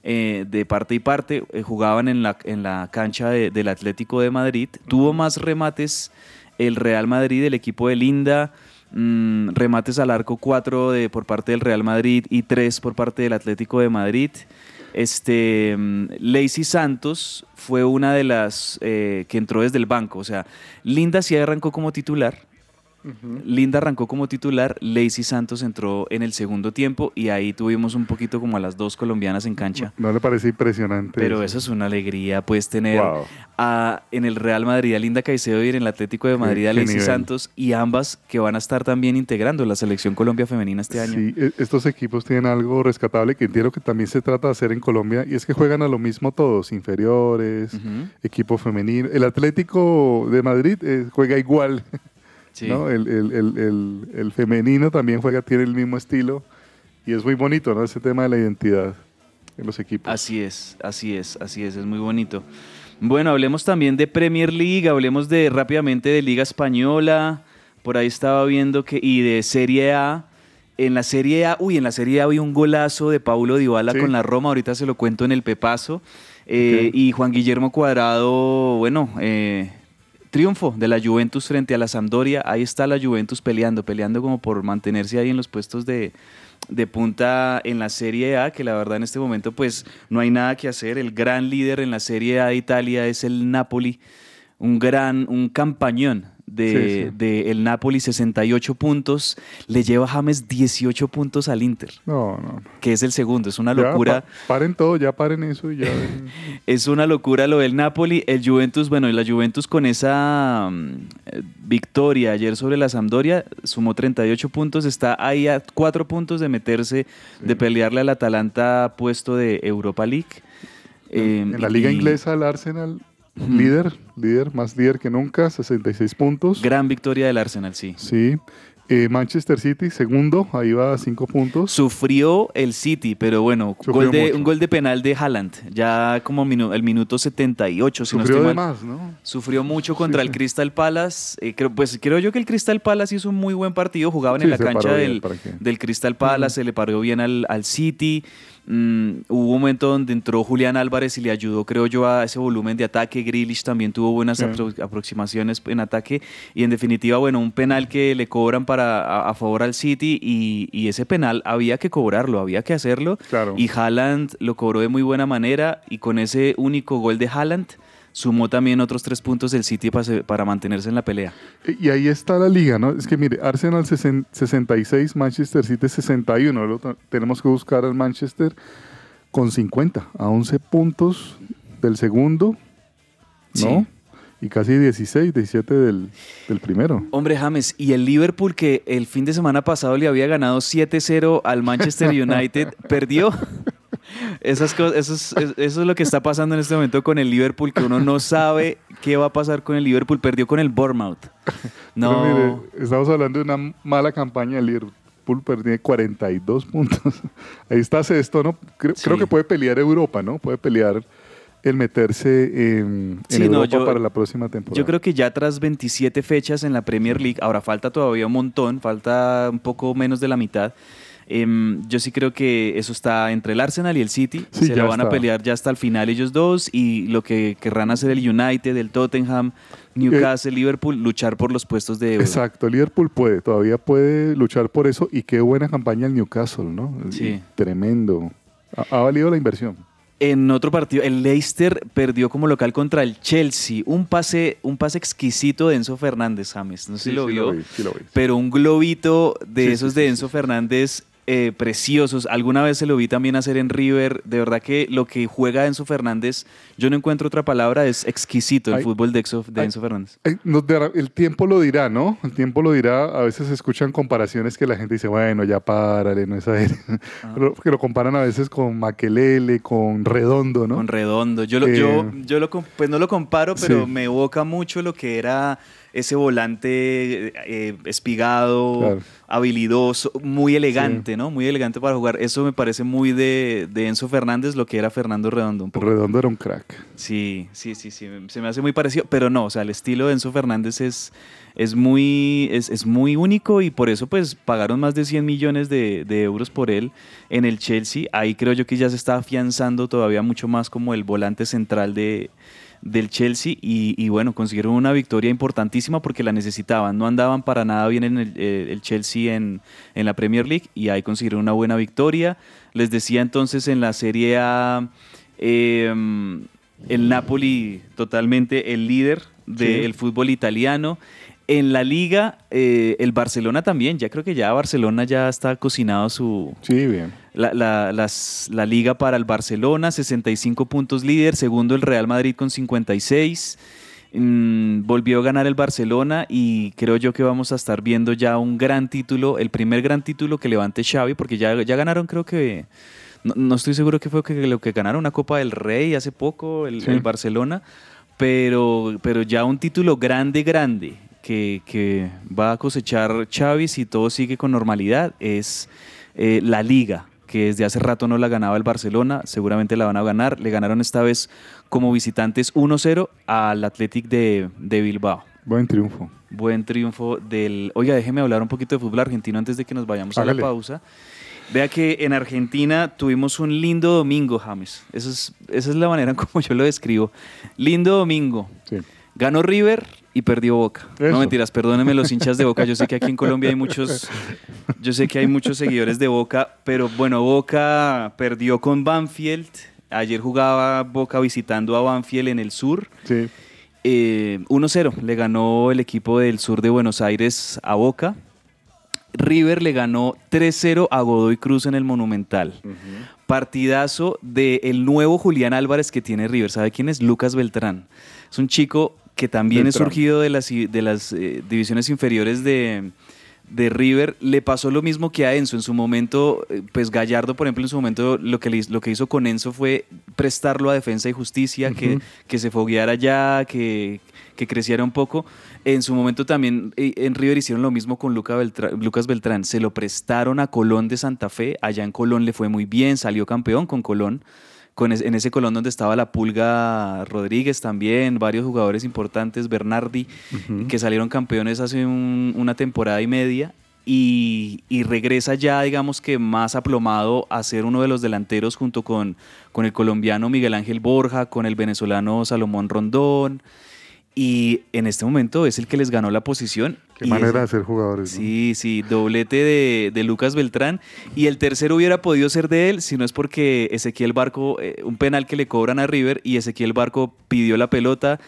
eh, de parte y parte. Eh, jugaban en la, en la cancha de- del Atlético de Madrid. Tuvo más remates el Real Madrid, el equipo de Linda. Mm, remates al arco 4 de, por parte del Real Madrid y 3 por parte del Atlético de Madrid. Este, mm, Lacey Santos fue una de las eh, que entró desde el banco. O sea, Linda sí arrancó como titular. Linda arrancó como titular, Lacey Santos entró en el segundo tiempo y ahí tuvimos un poquito como a las dos colombianas en cancha. ¿No le parece impresionante? Pero eso es una alegría, pues tener Wow. a- en el Real Madrid a Linda Caicedo y en el Atlético de Madrid a Lacey. Santos y ambas que van a estar también integrando la selección Colombia femenina este año. Sí, e- estos equipos tienen algo rescatable que entiendo que también se trata de hacer en Colombia y es que juegan a lo mismo todos, inferiores, equipo femenino. El Atlético de Madrid eh, juega igual, sí. ¿no? El, el- el- el- el femenino también juega, tiene el mismo estilo y es muy bonito, ¿no? Ese tema de la identidad en los equipos. Así es, así es, así es, es muy bonito. Bueno, hablemos también de Premier League, hablemos de rápidamente de Liga Española. Por ahí estaba viendo que y de Serie A. En la Serie A, uy, en la Serie A había un golazo de Paulo Dybala Sí. con la Roma, ahorita se lo cuento en el Pepazo. Eh. Y Juan Guillermo Cuadrado, bueno, eh, triunfo de la Juventus frente a la Sampdoria. Ahí está la Juventus peleando, peleando como por mantenerse ahí en los puestos de, de punta en la Serie A, que la verdad en este momento pues no hay nada que hacer. El gran líder en la Serie A de Italia es el Napoli, un gran, un campañón de, Sí, sí. de el Napoli, 68 puntos, le lleva James 18 puntos al Inter, No, no. que es el segundo, es una Ya, locura. pa- paren todo, ya paren eso y ya. Es una locura lo del Napoli. El Juventus, bueno, y la Juventus con esa mm, victoria ayer sobre la Sampdoria sumó 38 puntos. Está ahí a 4 puntos de meterse, de pelearle al Atalanta puesto de Europa League. Eh, en la liga y inglesa el Arsenal Líder, líder, más líder que nunca, 66 puntos. Gran victoria del Arsenal, sí. Sí. Eh, Manchester City, segundo, ahí va a 5 puntos. Sufrió el City, pero bueno, gol de, un gol de penal de Haaland, ya como minu- el minuto 78, si no Sufrió estoy de mal. más, ¿no? Sufrió mucho contra Sí, el. Crystal Palace. eh, creo, pues creo yo que el Crystal Palace hizo un muy buen partido. Jugaban en la cancha bien, del, del Crystal Palace, se le paró bien al, al City. Mm, hubo un momento donde entró Julián Álvarez y le ayudó, creo yo, a ese volumen de ataque. Grealish también tuvo buenas Sí. apro- aproximaciones en ataque. Y en definitiva, bueno, un penal que le cobran para, a, a favor al City y, y ese penal había que cobrarlo, había que hacerlo. Claro. Y Haaland lo cobró de muy buena manera y con ese único gol de Haaland sumó también otros tres puntos del City para, se- para mantenerse en la pelea. Y ahí está la liga, ¿no? Es que mire, Arsenal sesen- 66, Manchester City 61. Luego t- tenemos que buscar al Manchester con 50, a 11 puntos del segundo, ¿no? Sí. Y casi 16, 17 del, del primero. Hombre, James, y el Liverpool que el fin de semana pasado le había ganado 7-0 al Manchester United, perdió. Esas cosas, eso, es, es- eso es lo que está pasando en este momento con el Liverpool, que uno no sabe qué va a pasar con el Liverpool. Perdió con el Bournemouth. No, mire, estamos hablando de una mala campaña del Liverpool, tiene 42 puntos. Ahí está sexto, ¿no? Creo, Sí. creo que puede pelear Europa, ¿no? Puede pelear el meterse en, en Sí, no, Europa yo- para la próxima temporada. Yo creo que ya tras 27 fechas en la Premier League, ahora falta todavía un montón, falta un poco menos de la mitad. Em, yo sí creo que eso está entre el Arsenal y el City. Sí, Se la van a pelear ya hasta el final ellos dos y lo que querrán hacer el United, el Tottenham, Newcastle, Liverpool, luchar por los puestos de euro. Exacto, Liverpool puede, todavía puede luchar por eso y qué buena campaña el Newcastle, ¿no? Sí. Tremendo. Ha, ha valido la inversión. En otro partido, el Leicester perdió como local contra el Chelsea. Un pase, un pase exquisito de Enzo Fernández, James. No sé si lo sí vio. vi, sí lo vi. pero un globito de esos de Enzo. Fernández eh, preciosos. Alguna vez se lo vi también hacer en River. De verdad que lo que juega Enzo Fernández, yo no encuentro otra palabra, es exquisito el Ay, fútbol de, Exo- de ay. Enzo Fernández. El tiempo lo dirá, ¿no? El tiempo lo dirá. A veces se escuchan comparaciones que la gente dice, bueno, ya párale, no es a él. Ah. Pero que lo comparan a veces con Maquelele, con Redondo, ¿no? Con redondo. Yo, lo, Eh, yo, yo lo, pues no lo comparo, pero Sí. me evoca mucho lo que era ese volante eh, espigado, Claro. habilidoso, muy elegante, ¿no? Muy elegante para jugar. Eso me parece muy de, de Enzo Fernández, lo que era Fernando Redondo un poco. Redondo era un crack. Sí, sí, sí, sí, se me hace muy parecido, pero no, o sea, el estilo de Enzo Fernández es, es, muy, es, es muy único y por eso pues pagaron más de 100 millones de, de euros por él en el Chelsea. Ahí creo yo que ya se está afianzando todavía mucho más como el volante central de, del Chelsea y, y bueno, consiguieron una victoria importantísima porque la necesitaban, no andaban para nada bien en el, eh, el Chelsea en, en la Premier League y ahí consiguieron una buena victoria. Les decía entonces en la Serie A... em, el Napoli totalmente el líder del fútbol italiano. En la liga, eh, el Barcelona también. Ya creo que ya Barcelona ya está cocinado su, Sí, bien. La, la- las- la liga para el Barcelona, 65 puntos líder, segundo el Real Madrid con 56. Mm, volvió a ganar el Barcelona y creo yo que vamos a estar viendo ya un gran título, el primer gran título que levante Xavi, porque ya, ya ganaron creo que, no, no estoy seguro que fue que lo que ganaron una Copa del Rey hace poco, el, Sí. el Barcelona, pero, pero ya un título grande, grande, que, que va a cosechar Xavi si todo sigue con normalidad, es eh, la Liga, que desde hace rato no la ganaba el Barcelona, seguramente la van a ganar. Le ganaron esta vez como visitantes 1-0 al Athletic de, de Bilbao. Buen triunfo. Buen triunfo del... Oiga, déjeme hablar un poquito de fútbol argentino antes de que nos vayamos a la pausa. Vea que en Argentina tuvimos un lindo domingo, James. Eso es, esa es la manera en como yo lo describo. Lindo domingo. Sí. Ganó River y perdió Boca. Eso. No mentiras, perdónenme los hinchas de Boca. Yo sé que aquí en Colombia hay muchos, yo sé que hay muchos seguidores de Boca, pero bueno, Boca perdió con Banfield. Ayer jugaba Boca visitando a Banfield en el sur. Sí. Eh, 1-0 le ganó el equipo del sur de Buenos Aires a Boca. River le ganó 3-0 a Godoy Cruz en el Monumental. Partidazo del nuevo Julián Álvarez que tiene River. ¿Sabe quién es? Lucas Beltrán. Es un chico que también es surgido de las, de las eh, divisiones inferiores de, de River. Le pasó lo mismo que a Enzo. En su momento, eh, pues Gallardo, por ejemplo, en su momento lo que, le lo que hizo con Enzo fue prestarlo a Defensa y Justicia, que, que se fogueara ya, que, que creciera un poco. En su momento también eh, en River hicieron lo mismo con Luca Lucas Beltrán. Se lo prestaron a Colón de Santa Fe. Allá en Colón le fue muy bien, salió campeón con Colón. Con es- en ese Colón donde estaba la Pulga Rodríguez también, varios jugadores importantes, Bernardi, que salieron campeones hace un- una temporada y media. y, y regresa ya, digamos que más aplomado a ser uno de los delanteros junto con, con el colombiano Miguel Ángel Borja, con el venezolano Salomón Rondón. Y en este momento es el que les ganó la posición. Qué y manera de ser jugadores. ¿no? Sí, sí, doblete de, de Lucas Beltrán. Y el tercero hubiera podido ser de él, si no es porque Ezequiel Barco, eh, un penal que le cobran a River y Ezequiel Barco pidió la pelota.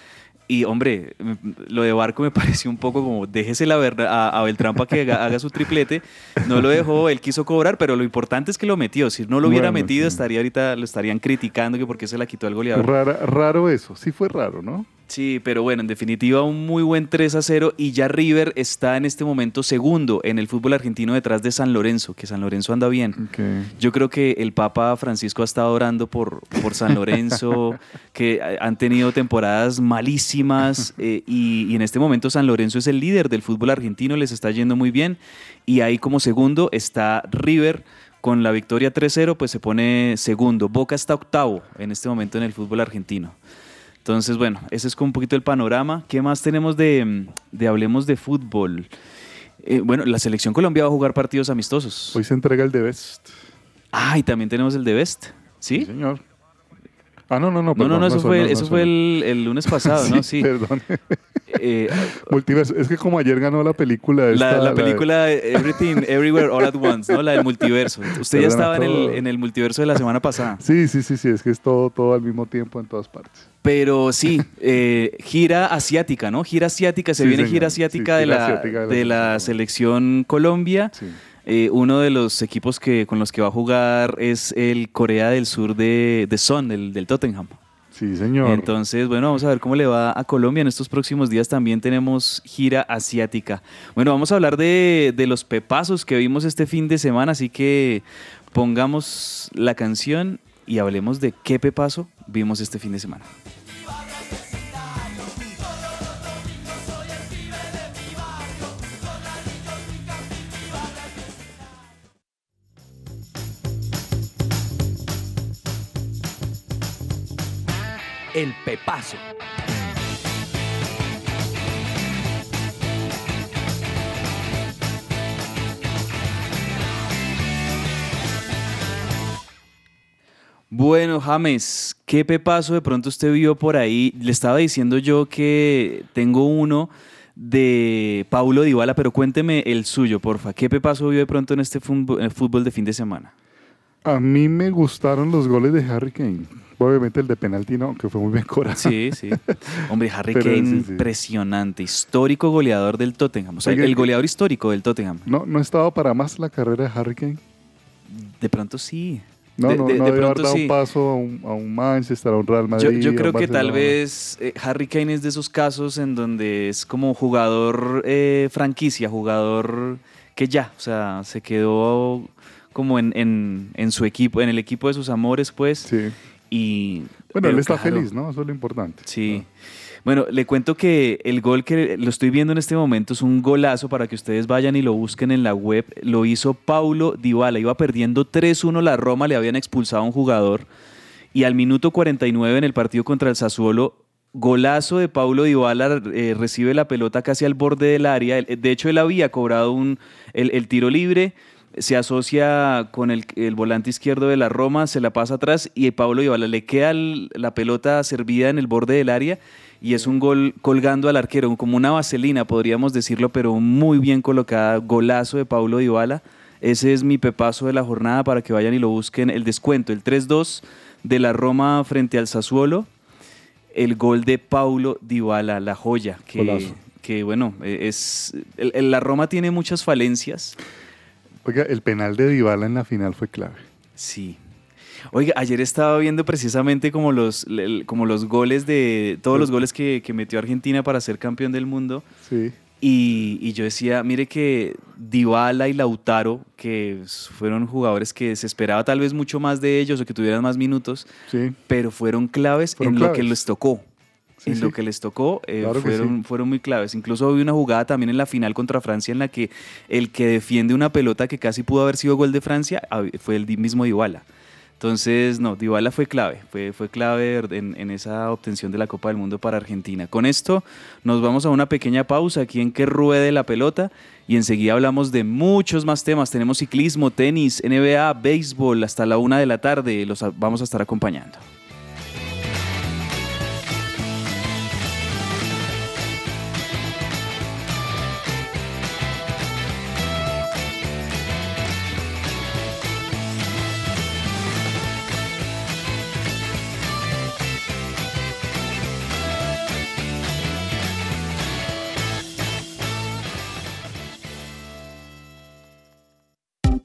Y hombre, m- lo de Barco me pareció un poco como déjese la verdad a, a Beltrán para que haga, haga su triplete. No lo dejó, él quiso cobrar, pero lo importante es que lo metió. Si no lo hubiera Bueno, metido, sí. estaría ahorita, lo estarían criticando que por qué se la quitó al goleador. Rara- raro eso, sí fue raro, ¿no? Sí, pero bueno, en definitiva un muy buen 3 a 0 y ya River está en este momento segundo en el fútbol argentino detrás de San Lorenzo, que San Lorenzo anda bien. Yo creo que el Papa Francisco ha estado orando por, por San Lorenzo, que han tenido temporadas malísimas eh, y, y en este momento San Lorenzo es el líder del fútbol argentino, les está yendo muy bien y ahí como segundo está River. Con la victoria 3-0, pues se pone segundo. Boca está octavo en este momento en el fútbol argentino. Entonces, bueno, ese es como un poquito el panorama. ¿Qué más tenemos de, de Hablemos de Fútbol? Eh, bueno, la selección Colombia va a jugar partidos amistosos. Hoy se entrega el de Best. Ah, y también tenemos el de Best. ¿Sí? señor. Ah, no, no, no. No, perdón, no, no, eso eso fue, no, no, eso fue no. el, el lunes pasado, ¿no? Sí. Perdón. Eh, Multiverso. Es que como ayer ganó la película. la, esta, la de- película Everything, Everywhere, All at Once, ¿no? La del multiverso. Usted ya estaba en el, en el multiverso de la semana pasada. Sí, sí, sí, sí. Es que es todo, todo al mismo tiempo en todas partes. Pero sí, eh, gira asiática, ¿no? Gira asiática, se Sí, viene señor. gira Sí, asiática de, gira la, asiática de la de la selección selección Colombia. Sí. Eh, uno de los equipos que, con los que va a jugar es el Corea del Sur de, de Son, del, del Tottenham. Sí, señor. Entonces, bueno, vamos a ver cómo le va a Colombia. En estos próximos días también tenemos gira asiática. Bueno, vamos a hablar de, de los pepazos que vimos este fin de semana, así que pongamos la canción y hablemos de qué pepazo vimos este fin de semana. El Pepazo. Bueno, James, ¿qué pepazo de pronto usted vio por ahí? Le estaba diciendo yo que tengo uno de Paulo Dybala, pero cuénteme el suyo, porfa. ¿Qué pepazo vio de pronto en este fútbol, de fin de semana? A mí me gustaron los goles de Harry Kane. Obviamente el de penalti no, que fue muy bien cobrado. Sí, sí. Hombre, Harry Pero Kane, sí, sí. impresionante, histórico goleador del Tottenham. O sea, el goleador histórico del Tottenham. No, no estaba para más la carrera de Harry Kane. De pronto sí. No, de, no, de- no de debe haber dado sí. un paso a un, a un Manchester, a un Real Madrid. yo creo que tal vez eh, Harry Kane es de esos casos en donde es como jugador eh, franquicia, jugador que ya, o sea, se quedó como en, en- en su equipo, en el equipo de sus amores, pues. Sí. Y, Bueno, él está claro, feliz, ¿no? Eso es lo importante. Sí. Bueno, le cuento que el gol que lo estoy viendo en este momento es un golazo para que ustedes vayan y lo busquen en la web. Lo hizo Paulo Dybala. Iba perdiendo 3-1 la Roma, le habían expulsado a un jugador. Y al minuto 49 en el partido contra el Sassuolo, golazo de Paulo Dybala, eh, recibe la pelota casi al borde del área. De hecho, él había cobrado un, el, el tiro libre, se asocia con el, el volante izquierdo de la Roma, se la pasa atrás y Paulo Dybala le queda el- la pelota servida en el borde del área y es un gol colgando al arquero, como una vaselina podríamos decirlo, pero muy bien colocada, golazo de Paulo Dybala. Ese es mi pepazo de la jornada para que vayan y lo busquen. El descuento, el 3-2 de la Roma frente al Sassuolo. El gol de Paulo Dybala, la joya. Que, que bueno, es el- el- la Roma tiene muchas falencias. Oiga, el penal de Dybala en la final fue clave. Sí. Oiga, ayer estaba viendo precisamente como los, como los goles de. Todos los goles que, que metió Argentina para ser campeón del mundo. Sí. Y, y yo decía, mire que Dybala y Lautaro, que fueron jugadores que se esperaba tal vez mucho más de ellos o que tuvieran más minutos, Sí. pero fueron claves Fueron en lo que les tocó. Sí, en sí. lo que les tocó eh, Claro fueron, sí. fueron muy claves. Incluso hubo una jugada también en la final contra Francia en la que el que defiende una pelota que casi pudo haber sido gol de Francia fue el mismo Dybala. Entonces, no, Dybala fue clave, fue, fue clave en, en esa obtención de la Copa del Mundo para Argentina. Con esto nos vamos a una pequeña pausa aquí en que ruede la pelota y enseguida hablamos de muchos más temas. Tenemos ciclismo, tenis, NBA, béisbol hasta la una de la tarde. Los vamos a estar acompañando.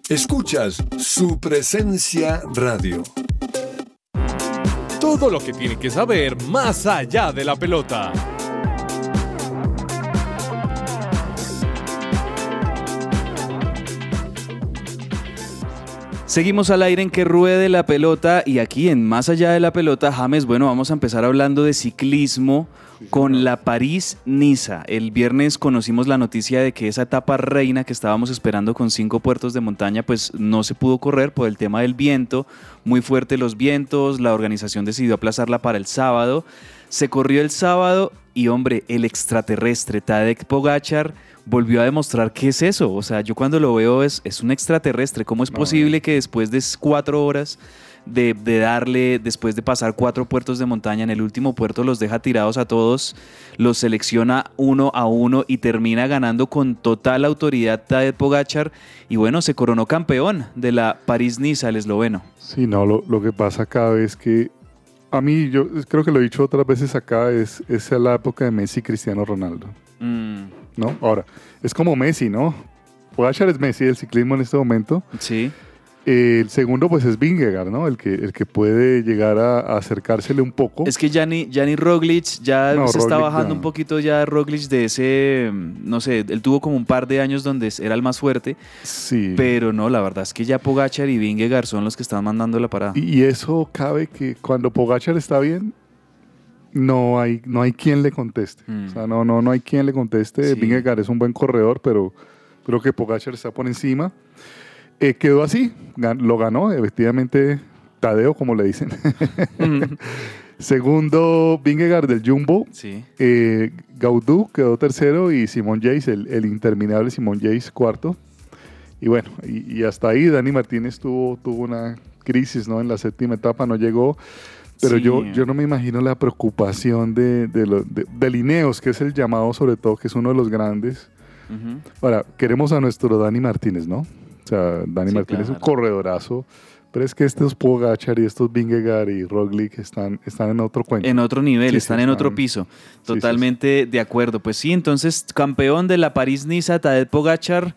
Escuchas su presencia radio. Todo lo que tiene que saber más allá de la pelota. Seguimos al aire en que ruede la pelota y aquí en Más allá de la pelota, James, bueno, vamos a empezar hablando de ciclismo con la París-Niza. El viernes conocimos la noticia de que esa etapa reina que estábamos esperando con cinco puertos de montaña, pues no se pudo correr por el tema del viento, muy fuerte los vientos, la organización decidió aplazarla para el sábado. Se corrió el sábado y hombre, el extraterrestre Tadej Pogachar volvió a demostrar qué es eso. O sea, yo cuando lo veo es, es un extraterrestre. ¿Cómo es No, posible que después de cuatro horas de, de darle, después de pasar cuatro puertos de montaña, en el último puerto los deja tirados a todos, los selecciona uno a uno y termina ganando con total autoridad Tadej Pogachar y bueno, se coronó campeón de la París-Niza, el esloveno. Sí, no, lo, lo que pasa acá es que a mí, yo creo que lo he dicho otras veces acá, es, es la época de Messi y Cristiano Ronaldo, Mm, ¿no? Ahora, es como Messi, ¿no? Pogacar es Messi del ciclismo en este momento. sí. El segundo, pues, es Vingegaard, ¿no? El que, el que puede llegar a, a acercársele un poco. Es que Gianni, Gianni Roglic ya No, se está bajando un poquito ya Roglic de ese, no sé, él tuvo como un par de años donde era el más fuerte, Sí. pero no, la verdad es que ya Pogachar y Vingegaard son los que están mandando la parada. Y, y eso cabe que cuando Pogachar está bien, no hay, no hay quien le conteste. Mm. O sea, no, no, no hay quien le conteste. Sí. Vingegaard es un buen corredor, pero creo que Pogachar está por encima. Eh, quedó así, lo ganó, efectivamente, Tadeo, como le dicen. Segundo, Vingegaard del Jumbo. Sí. Eh, Gaudú quedó tercero y Simón Yates, el, el interminable Simón Yates, cuarto. Y bueno, y, y hasta ahí Dani Martínez tuvo, tuvo una crisis ¿no? en la séptima etapa, no llegó. Pero Sí. yo, yo no me imagino la preocupación de, de, lo- de- de Lineos, que es el llamado sobre todo, que es uno de los grandes. Ujú. Ahora, queremos a nuestro Dani Martínez, ¿no? O sea, Dani Sí, Martínez es un corredorazo. Pero es que estos Pogachar y estos Vingegaard y Roglic están, están en otro cuento. En otro nivel, Sí, están en otro piso. sí, sí. Totalmente de acuerdo. Pues sí, entonces campeón de la París-Niza, Tadej Pogachar,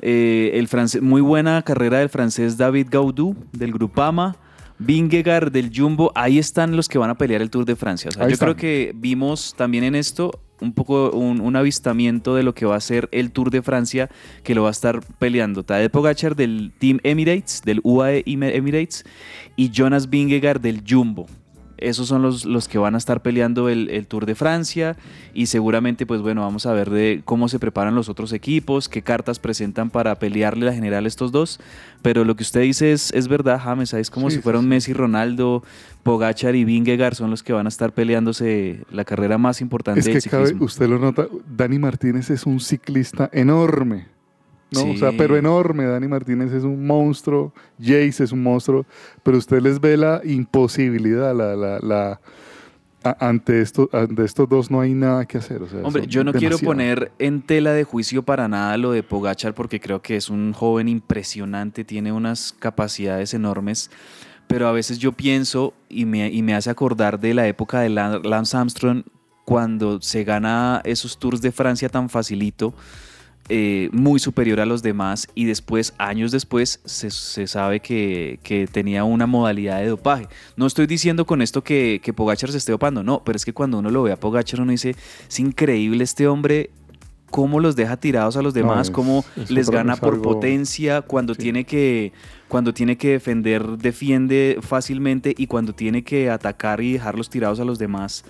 eh, el francés, muy buena carrera del francés David Gaudú, del Grupama. Vingegaard del Jumbo, ahí están los que van a pelear el Tour de Francia. O sea, yo creo que vimos también en esto un poco un, avistamiento de lo que va a ser el Tour de Francia, que lo va a estar peleando Tadej Pogachar del Team Emirates, del UAE Emirates, y Jonas Vingegaard del Jumbo. Esos son los, los que van a estar peleando el, el Tour de Francia y seguramente pues bueno, vamos a ver de cómo se preparan los otros equipos, qué cartas presentan para pelearle la general a estos dos, pero lo que usted dice es, es verdad, James, es como Sí, si fueran sí. Messi, Ronaldo, Pogachar y Vingegaard son los que van a estar peleándose la carrera más importante Es del que cabe, usted lo nota, Dani Martínez es un ciclista enorme. ¿No? O sea, pero enorme. Dani Martínez es un monstruo, Jace es un monstruo, pero usted les ve la imposibilidad, la, la, la- ante, esto, ante estos dos no hay nada que hacer. o sea, Hombre, yo no quiero poner en tela de juicio para nada lo de Pogachar porque creo que es un joven impresionante, tiene unas capacidades enormes, pero a veces yo pienso y me, y me hace acordar de la época de Lan- Lance Armstrong cuando se gana esos tours de Francia tan facilito, eh, muy superior a los demás y después, años después, se, se sabe que, que tenía una modalidad de dopaje. No estoy diciendo con esto que, que Pogachar se esté dopando, no, pero es que cuando uno lo ve a Pogachar uno dice, es increíble este hombre, cómo los deja tirados a los demás, cómo es les gana por algo- potencia, cuando sí. tiene que cuando tiene que defender, defiende fácilmente y cuando tiene que atacar y dejarlos tirados a los demás.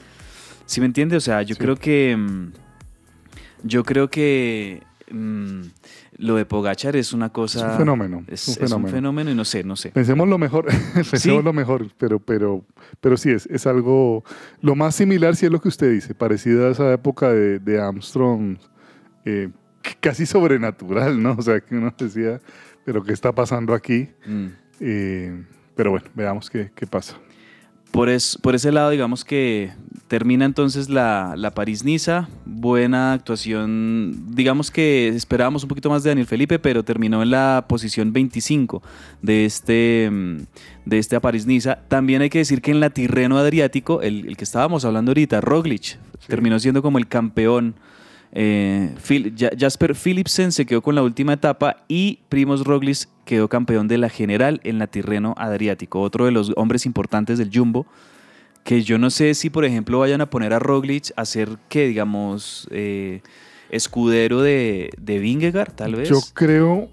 ¿Sí me entiende? O sea, yo Sí. creo que mm, yo creo que mm, Lo de Pogachar es una cosa... Es un fenómeno, Es, un es un fenómeno. fenómeno y no sé, no sé. Pensemos lo mejor, pensemos Sí. lo mejor, pero, pero, pero sí, es, es algo, lo más similar sí es lo que usted dice, parecido a esa época de, de Armstrong, eh, casi sobrenatural, ¿no? O sea, que uno decía, pero ¿qué está pasando aquí? Mm. Eh, pero bueno, veamos qué, qué pasa. Por, es- por ese lado, digamos que termina entonces la, la París-Niza. Buena actuación. Digamos que esperábamos un poquito más de Daniel Felipe, pero terminó en la posición 25 de este, mm, de este París-Niza. También hay que decir que en la Tirreno Adriático, el, el que estábamos hablando ahorita, Roglic, terminó siendo como el campeón. Eh, Phil- Jasper Philipsen se quedó con la última etapa y Primoz Roglic quedó campeón de la general en la Tirreno Adriático, otro de los hombres importantes del Jumbo, que yo no sé si por ejemplo vayan a poner a Roglic a ser que digamos eh, escudero de, de Vingegaard, tal vez. Yo creo,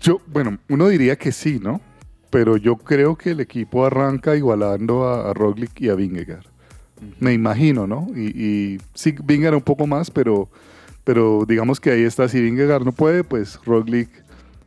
yo, bueno, uno diría que sí, ¿no? Pero yo creo que el equipo arranca igualando a, a Roglic y a Vingegaard. Me imagino, ¿no? Y, y sí, Vingegaard un poco más, pero, pero digamos que ahí está. Si Vingegaard no puede, pues Roglic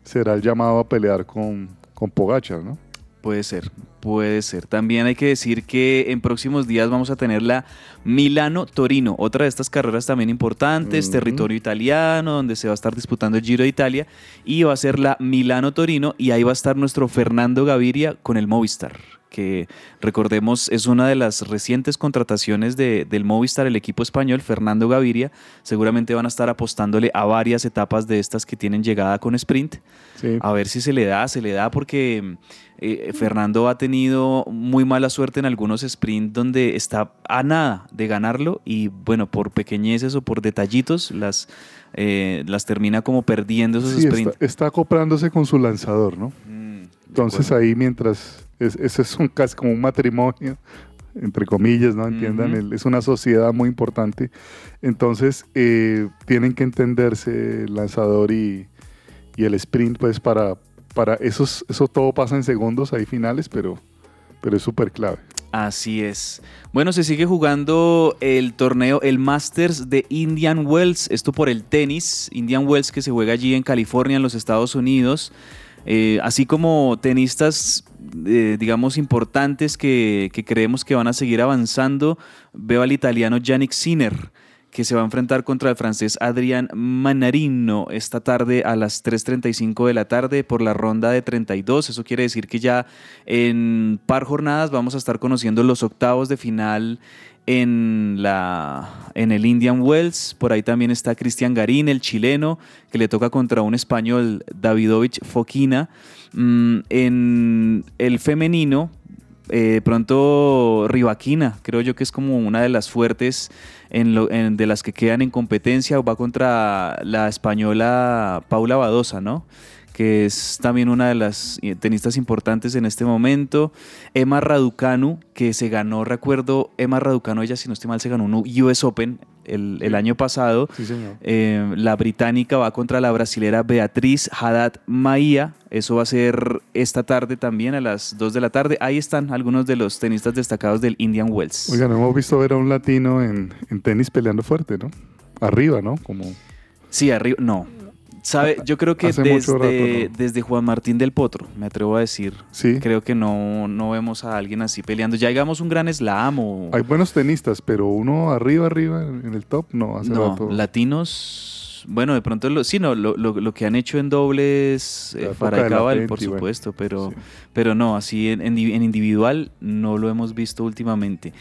será el llamado a pelear con, con ¿no? Puede ser, puede ser. También hay que decir que en próximos días vamos a tener la Milano-Torino, otra de estas carreras también importantes, territorio italiano, donde se va a estar disputando el Giro de Italia, y va a ser la Milano-Torino, y ahí va a estar nuestro Fernando Gaviria con el Movistar, que recordemos es una de las recientes contrataciones de- del Movistar, el equipo español, Fernando Gaviria. Seguramente van a estar apostándole a varias etapas de estas que tienen llegada con sprint. Sí. A ver si se le da, se le da porque eh, Fernando ha tenido muy mala suerte en algunos sprints donde está a nada de ganarlo y bueno, por pequeñeces o por detallitos las, eh, las termina como perdiendo esos Sí, está, sprints. está acoplándose con su lanzador, ¿no? Mm, Entonces ahí mientras, es, ese es un, casi como un matrimonio, entre comillas, ¿no? Entiendan, es una sociedad muy importante. Entonces eh, tienen que entenderse el lanzador y, y el sprint, pues para, para esos, eso todo pasa en segundos, hay finales, pero, pero es súper clave. Así es. Bueno, se sigue jugando el torneo, el Masters de Indian Wells, esto por el tenis, Indian Wells que se juega allí en California, en los Estados Unidos. Eh, así como tenistas, eh, digamos, importantes que, que creemos que van a seguir avanzando, veo al italiano Yannick Sinner, que se va a enfrentar contra el francés Adrián Manarino esta tarde a las 3.35 de la tarde por la ronda de 32. Eso quiere decir que ya en par jornadas vamos a estar conociendo los octavos de final en, la, en el Indian Wells. Por ahí también está Cristian Garín, el chileno, que le toca contra un español, Davidovich Foquina. Mm, en el femenino, eh, pronto Rivaquina, creo yo que es como una de las fuertes en lo- en- de las que quedan en competencia, va contra la española Paula Badosa, ¿no? Que es también una de las eh, tenistas importantes en este momento. Emma Raducanu, que se ganó, recuerdo, Emma Raducanu, ella si no estoy mal, se ganó un US Open el, el año pasado. Sí, señor. Eh, la británica va contra la brasilera Beatriz Haddad Maía. Eso va a ser esta tarde también a las 2 de la tarde. Ahí están algunos de los tenistas destacados del Indian Wells. Oigan, hemos visto ver a un latino en, en tenis peleando fuerte, ¿no? Arriba, ¿no? Como... Sí, arriba. No. ¿Sabe? Yo creo que desde, mucho rato, ¿no? desde Juan Martín del Potro, me atrevo a decir. Sí. Creo que no, no vemos a alguien así peleando. Ya digamos un gran slam o. Hay buenos tenistas, pero uno arriba, arriba, en el top, no, hace no, rato. latinos. Bueno, de pronto, lo, sí, no, lo, lo- lo que han hecho en dobles, eh, de Cabal, por bueno, supuesto, pero, sí. pero no, así en, en individual no lo hemos visto últimamente.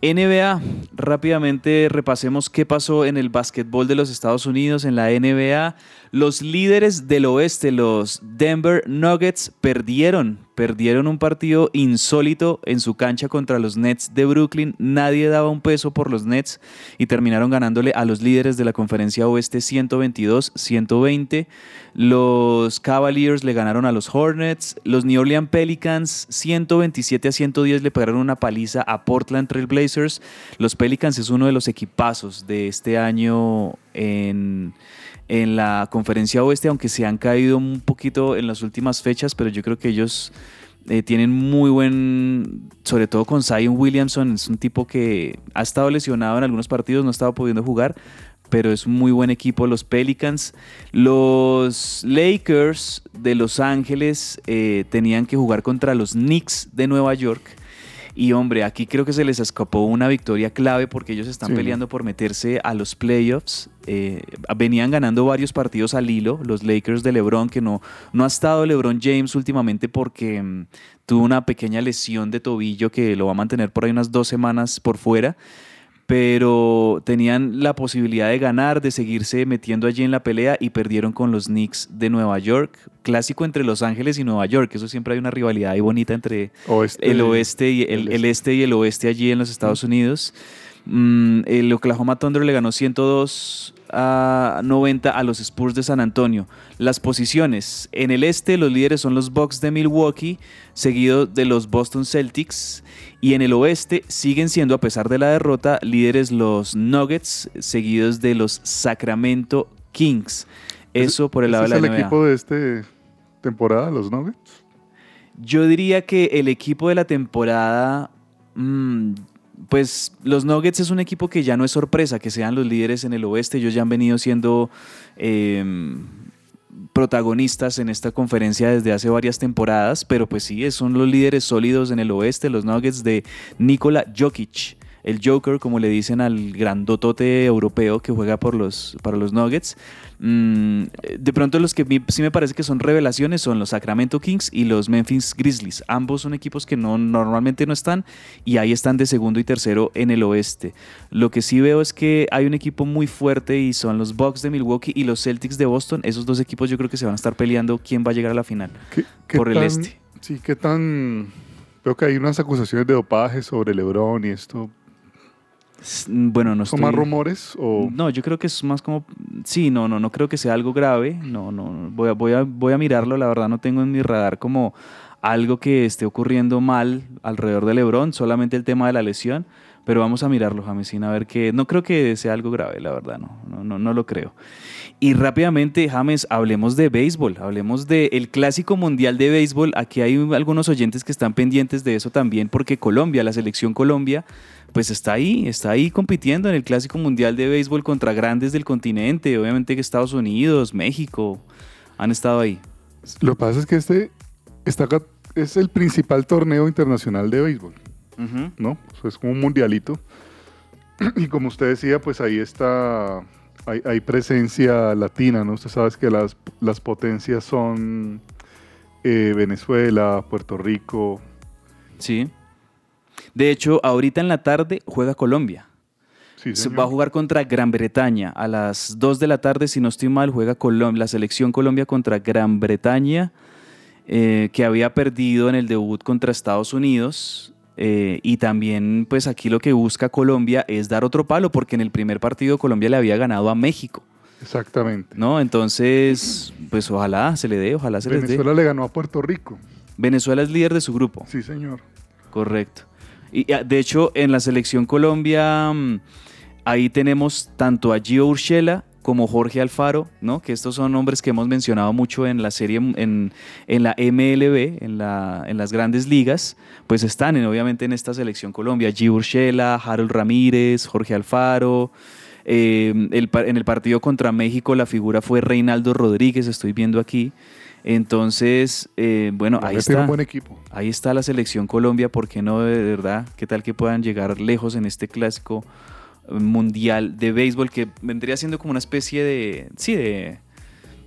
NBA, rápidamente repasemos qué pasó en el básquetbol de los Estados Unidos, en la NBA. Los líderes del oeste, los Denver Nuggets, perdieron, perdieron un partido insólito en su cancha contra los Nets de Brooklyn. Nadie daba un peso por los Nets y terminaron ganándole a los líderes de la conferencia oeste 122-120. Los Cavaliers le ganaron a los Hornets. Los New Orleans Pelicans 127 a 110 le pegaron una paliza a Portland Trail Blazers. Los Pelicans es uno de los equipazos de este año en, en la conferencia oeste, aunque se han caído un poquito en las últimas fechas, pero yo creo que ellos eh, tienen muy buen, sobre todo con Zion Williamson, es un tipo que ha estado lesionado en algunos partidos, no ha estado pudiendo jugar, pero es un muy buen equipo los Pelicans. Los Lakers de Los Ángeles eh, tenían que jugar contra los Knicks de Nueva York. Y hombre, aquí creo que se les escapó una victoria clave porque ellos están Sí. peleando por meterse a los playoffs. Eh, venían ganando varios partidos al hilo, los Lakers de LeBron, que no, no ha estado LeBron James últimamente porque mm, tuvo una pequeña lesión de tobillo que lo va a mantener por ahí unas dos semanas por fuera pero tenían la posibilidad de ganar, de seguirse metiendo allí en la pelea y perdieron con los Knicks de Nueva York. Clásico entre Los Ángeles y Nueva York, eso siempre hay una rivalidad ahí bonita entre Oeste el oeste y el, el este y el oeste allí en los Estados Unidos. Mm, el Oklahoma Thunder le ganó 102 a 90 a los Spurs de San Antonio. Las posiciones. En el este los líderes son los Bucks de Milwaukee, seguido de los Boston Celtics. Y en el oeste siguen siendo, a pesar de la derrota, líderes los Nuggets, seguidos de los Sacramento Kings. Eso por el lado de ¿Ese la es el NBA. equipo de esta temporada, los Nuggets? Yo diría que el equipo de la temporada, mm, pues los Nuggets es un equipo que ya no es sorpresa que sean los líderes en el oeste. Ellos ya han venido siendo eh, protagonistas en esta conferencia desde hace varias temporadas, pero pues sí, son los líderes sólidos en el oeste, los Nuggets de Nikola Jokic. El Joker, como le dicen al grandotote europeo que juega por los, para los Nuggets. Mm, de pronto los que sí me parece que son revelaciones son los Sacramento Kings y los Memphis Grizzlies. Ambos son equipos que no, normalmente no están y ahí están de segundo y tercero en el oeste. Lo que sí veo es que hay un equipo muy fuerte y son los Bucks de Milwaukee y los Celtics de Boston. Esos dos equipos yo creo que se van a estar peleando quién va a llegar a la final ¿Qué- qué por el tan- este. Sí, qué tan... Veo que hay unas acusaciones de dopaje sobre LeBron y esto. S- Bueno, no ¿Son estoy... más rumores o...? No, yo creo que es más como... Sí, no, no, no creo que sea algo grave. No, no, voy a, voy a, voy a mirarlo. La verdad no tengo en mi radar como algo que esté ocurriendo mal alrededor de LeBron, solamente el tema de la lesión. Pero vamos a mirarlo, Jamesín, a ver qué... No creo que sea algo grave, la verdad, no, no, no, no lo creo. Y rápidamente, James, hablemos de béisbol, hablemos del Clásico Mundial de Béisbol. Aquí hay algunos oyentes que están pendientes de eso también, porque Colombia, la selección Colombia, pues está ahí, está ahí compitiendo en el Clásico Mundial de Béisbol contra grandes del continente, obviamente que Estados Unidos, México, han estado ahí. Lo que pasa es que este está acá- es el principal torneo internacional de béisbol. ¿no? O sea, es como un mundialito. Y como usted decía, pues ahí está, hay, hay presencia latina, ¿no? Usted sabe que las, las potencias son eh, Venezuela, Puerto Rico. Sí. De hecho, ahorita en la tarde juega Colombia. Sí, va a jugar contra Gran Bretaña. A las 2 de la tarde, si no estoy mal, juega Colom- la selección Colombia contra Gran Bretaña, eh, que había perdido en el debut contra Estados Unidos. Eh, y también, pues aquí lo que busca Colombia es dar otro palo, porque en el primer partido Colombia le había ganado a México, Exactamente. ¿no? Entonces, pues ojalá se le dé, ojalá se les dé. Venezuela le ganó a Puerto Rico. Venezuela es líder de su grupo. Sí, señor. Correcto. Ah, de hecho, en la selección Colombia, mm, ahí tenemos tanto a Gio Urshela como Jorge Alfaro, ¿no? Que estos son nombres que hemos mencionado mucho en la serie, en, en la MLB, en, la, en las grandes ligas, pues están en, obviamente en esta selección Colombia. Gio Urshela, Harold Ramírez, Jorge Alfaro. Eh, en el partido contra México la figura fue Reinaldo Rodríguez, estoy viendo aquí. Entonces, eh, bueno, ahí está. un buen equipo. Ahí está la selección Colombia, ¿por qué no de verdad? ¿Qué tal que puedan llegar lejos en este clásico eh, mundial de béisbol que vendría siendo como una especie de, sí, de,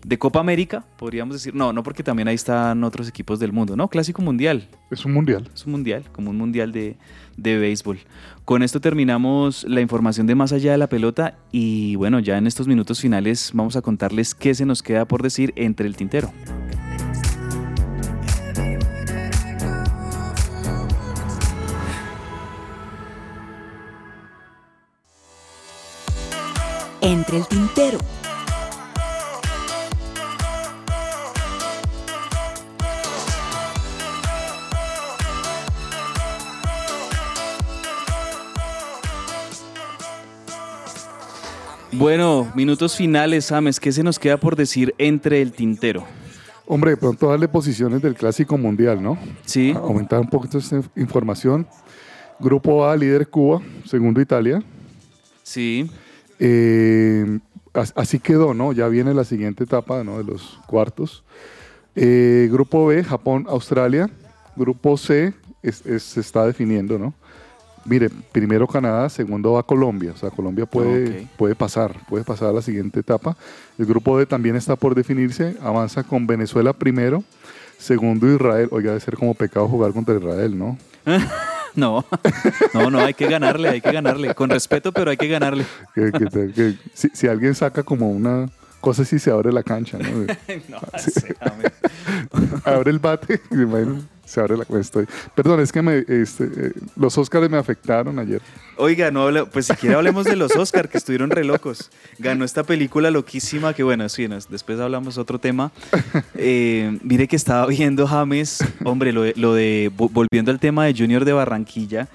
de Copa América, podríamos decir? No, no porque también ahí están otros equipos del mundo, no, clásico mundial, Es un mundial. es un mundial, como un mundial de, de béisbol. Con esto terminamos la información de más allá de la pelota y bueno, ya en estos minutos finales vamos a contarles qué se nos queda por decir entre el tintero. Entre el tintero. Bueno, minutos finales, James, ¿qué se nos queda por decir entre el tintero? Hombre, de pronto darle posiciones del clásico mundial, ¿no? Sí, Aumentar un poquito esta información. Grupo A, líder Cuba. Segundo Italia. sí, Eh, as- así quedó, ¿no? Ya viene la siguiente etapa, ¿no? De los cuartos. Eh, grupo B, Japón, Australia. Grupo C es- es- se está definiendo, ¿no? Mire, primero Canadá, segundo va Colombia. O sea, Colombia puede, puede pasar, puede pasar a la siguiente etapa. El grupo D también está por definirse. Avanza con Venezuela primero, segundo Israel. Oiga, debe ser como pecado jugar contra Israel, ¿no? No, no, no, hay que ganarle, hay que ganarle. Con respeto, pero hay que ganarle. Que- que te- que si, si alguien saca como una cosa así, se abre la cancha, ¿no? No, sé, James. abre el bate se abre la estoy. Perdón, es que me, este, eh, los Óscares me afectaron ayer. Oiga, no, habla- pues siquiera hablemos de los Oscar, que estuvieron re locos. Ganó esta película loquísima, que bueno, sí, nos- después hablamos otro tema. Eh, mire que estaba viendo James, hombre, lo de, lo de- vo- volviendo al tema de Junior de Barranquilla.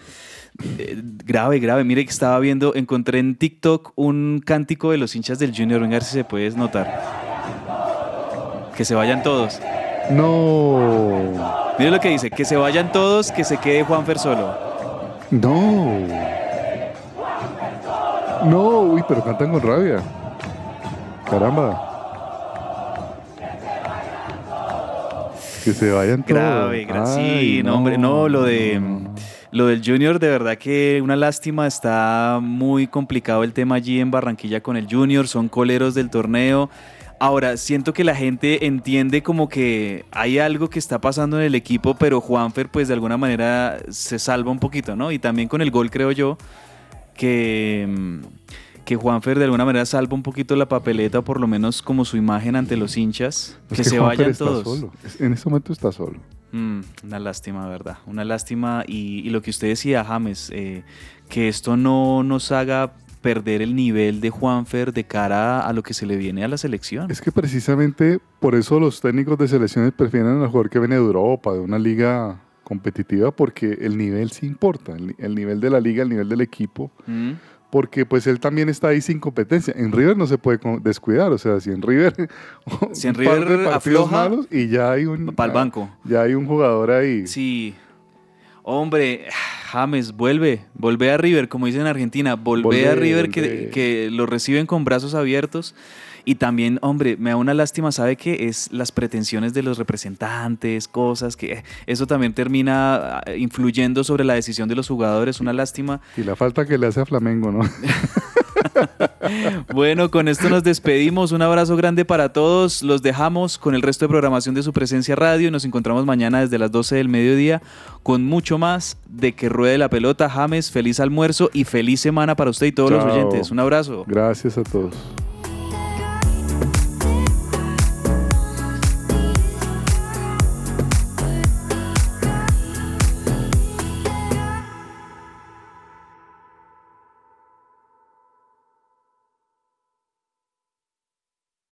Eh, grave, grave. Mire que estaba viendo, encontré en TikTok un cántico de los hinchas del Junior. Venga, si se puede notar. Que se vayan todos. No, Mire lo que dice, que se vayan todos, que se quede Juanfer solo. no. No, uy, pero cantan con rabia. Caramba. Que se vayan todos. Grave, gra- Ay, sí, no, hombre, no, lo de lo del Junior, de verdad que una lástima, está muy complicado el tema allí en Barranquilla con el Junior, son coleros del torneo. Ahora, siento que la gente entiende como que hay algo que está pasando en el equipo, pero Juanfer pues de alguna manera se salva un poquito, ¿no? Y también con el gol creo yo que, mm, que Juanfer de alguna manera salva un poquito la papeleta, por lo menos como su imagen ante los hinchas, Es que, se Juanfer vayan está todos. solo. Es- En este momento está solo. Mm, una lástima, ¿verdad? Una lástima. Y, y lo que usted decía, James, eh, que esto no nos haga perder el nivel de Juanfer de cara a lo que se le viene a la selección. Es que precisamente por eso los técnicos de selecciones prefieren al jugador que viene de Europa, de una liga competitiva, porque el nivel sí importa, el, ni- el nivel de la liga, el nivel del equipo, Mm, porque pues él también está ahí sin competencia. En River no se puede descuidar, o sea, si en River, Si en River afloja, malos y ya hay un Pa'l banco. ya hay un jugador ahí. Sí. Hombre, James, vuelve, vuelve a River, como dicen en Argentina, volvé Volvé, a River que, que lo reciben con brazos abiertos. Y también, hombre, me da una lástima, ¿sabe qué? Es las pretensiones de los representantes, cosas que eh, eso también termina ah, influyendo sobre la decisión de los jugadores, una lástima. Y la falta que le hace a Flamengo, ¿no? Bueno, con esto nos despedimos. Un abrazo grande para todos. Los dejamos con el resto de programación de su presencia radio. Nos encontramos mañana desde las 12 del mediodía con mucho más de que ruede la pelota. James, feliz almuerzo y feliz semana para usted y todos los oyentes. Un abrazo. Gracias a todos.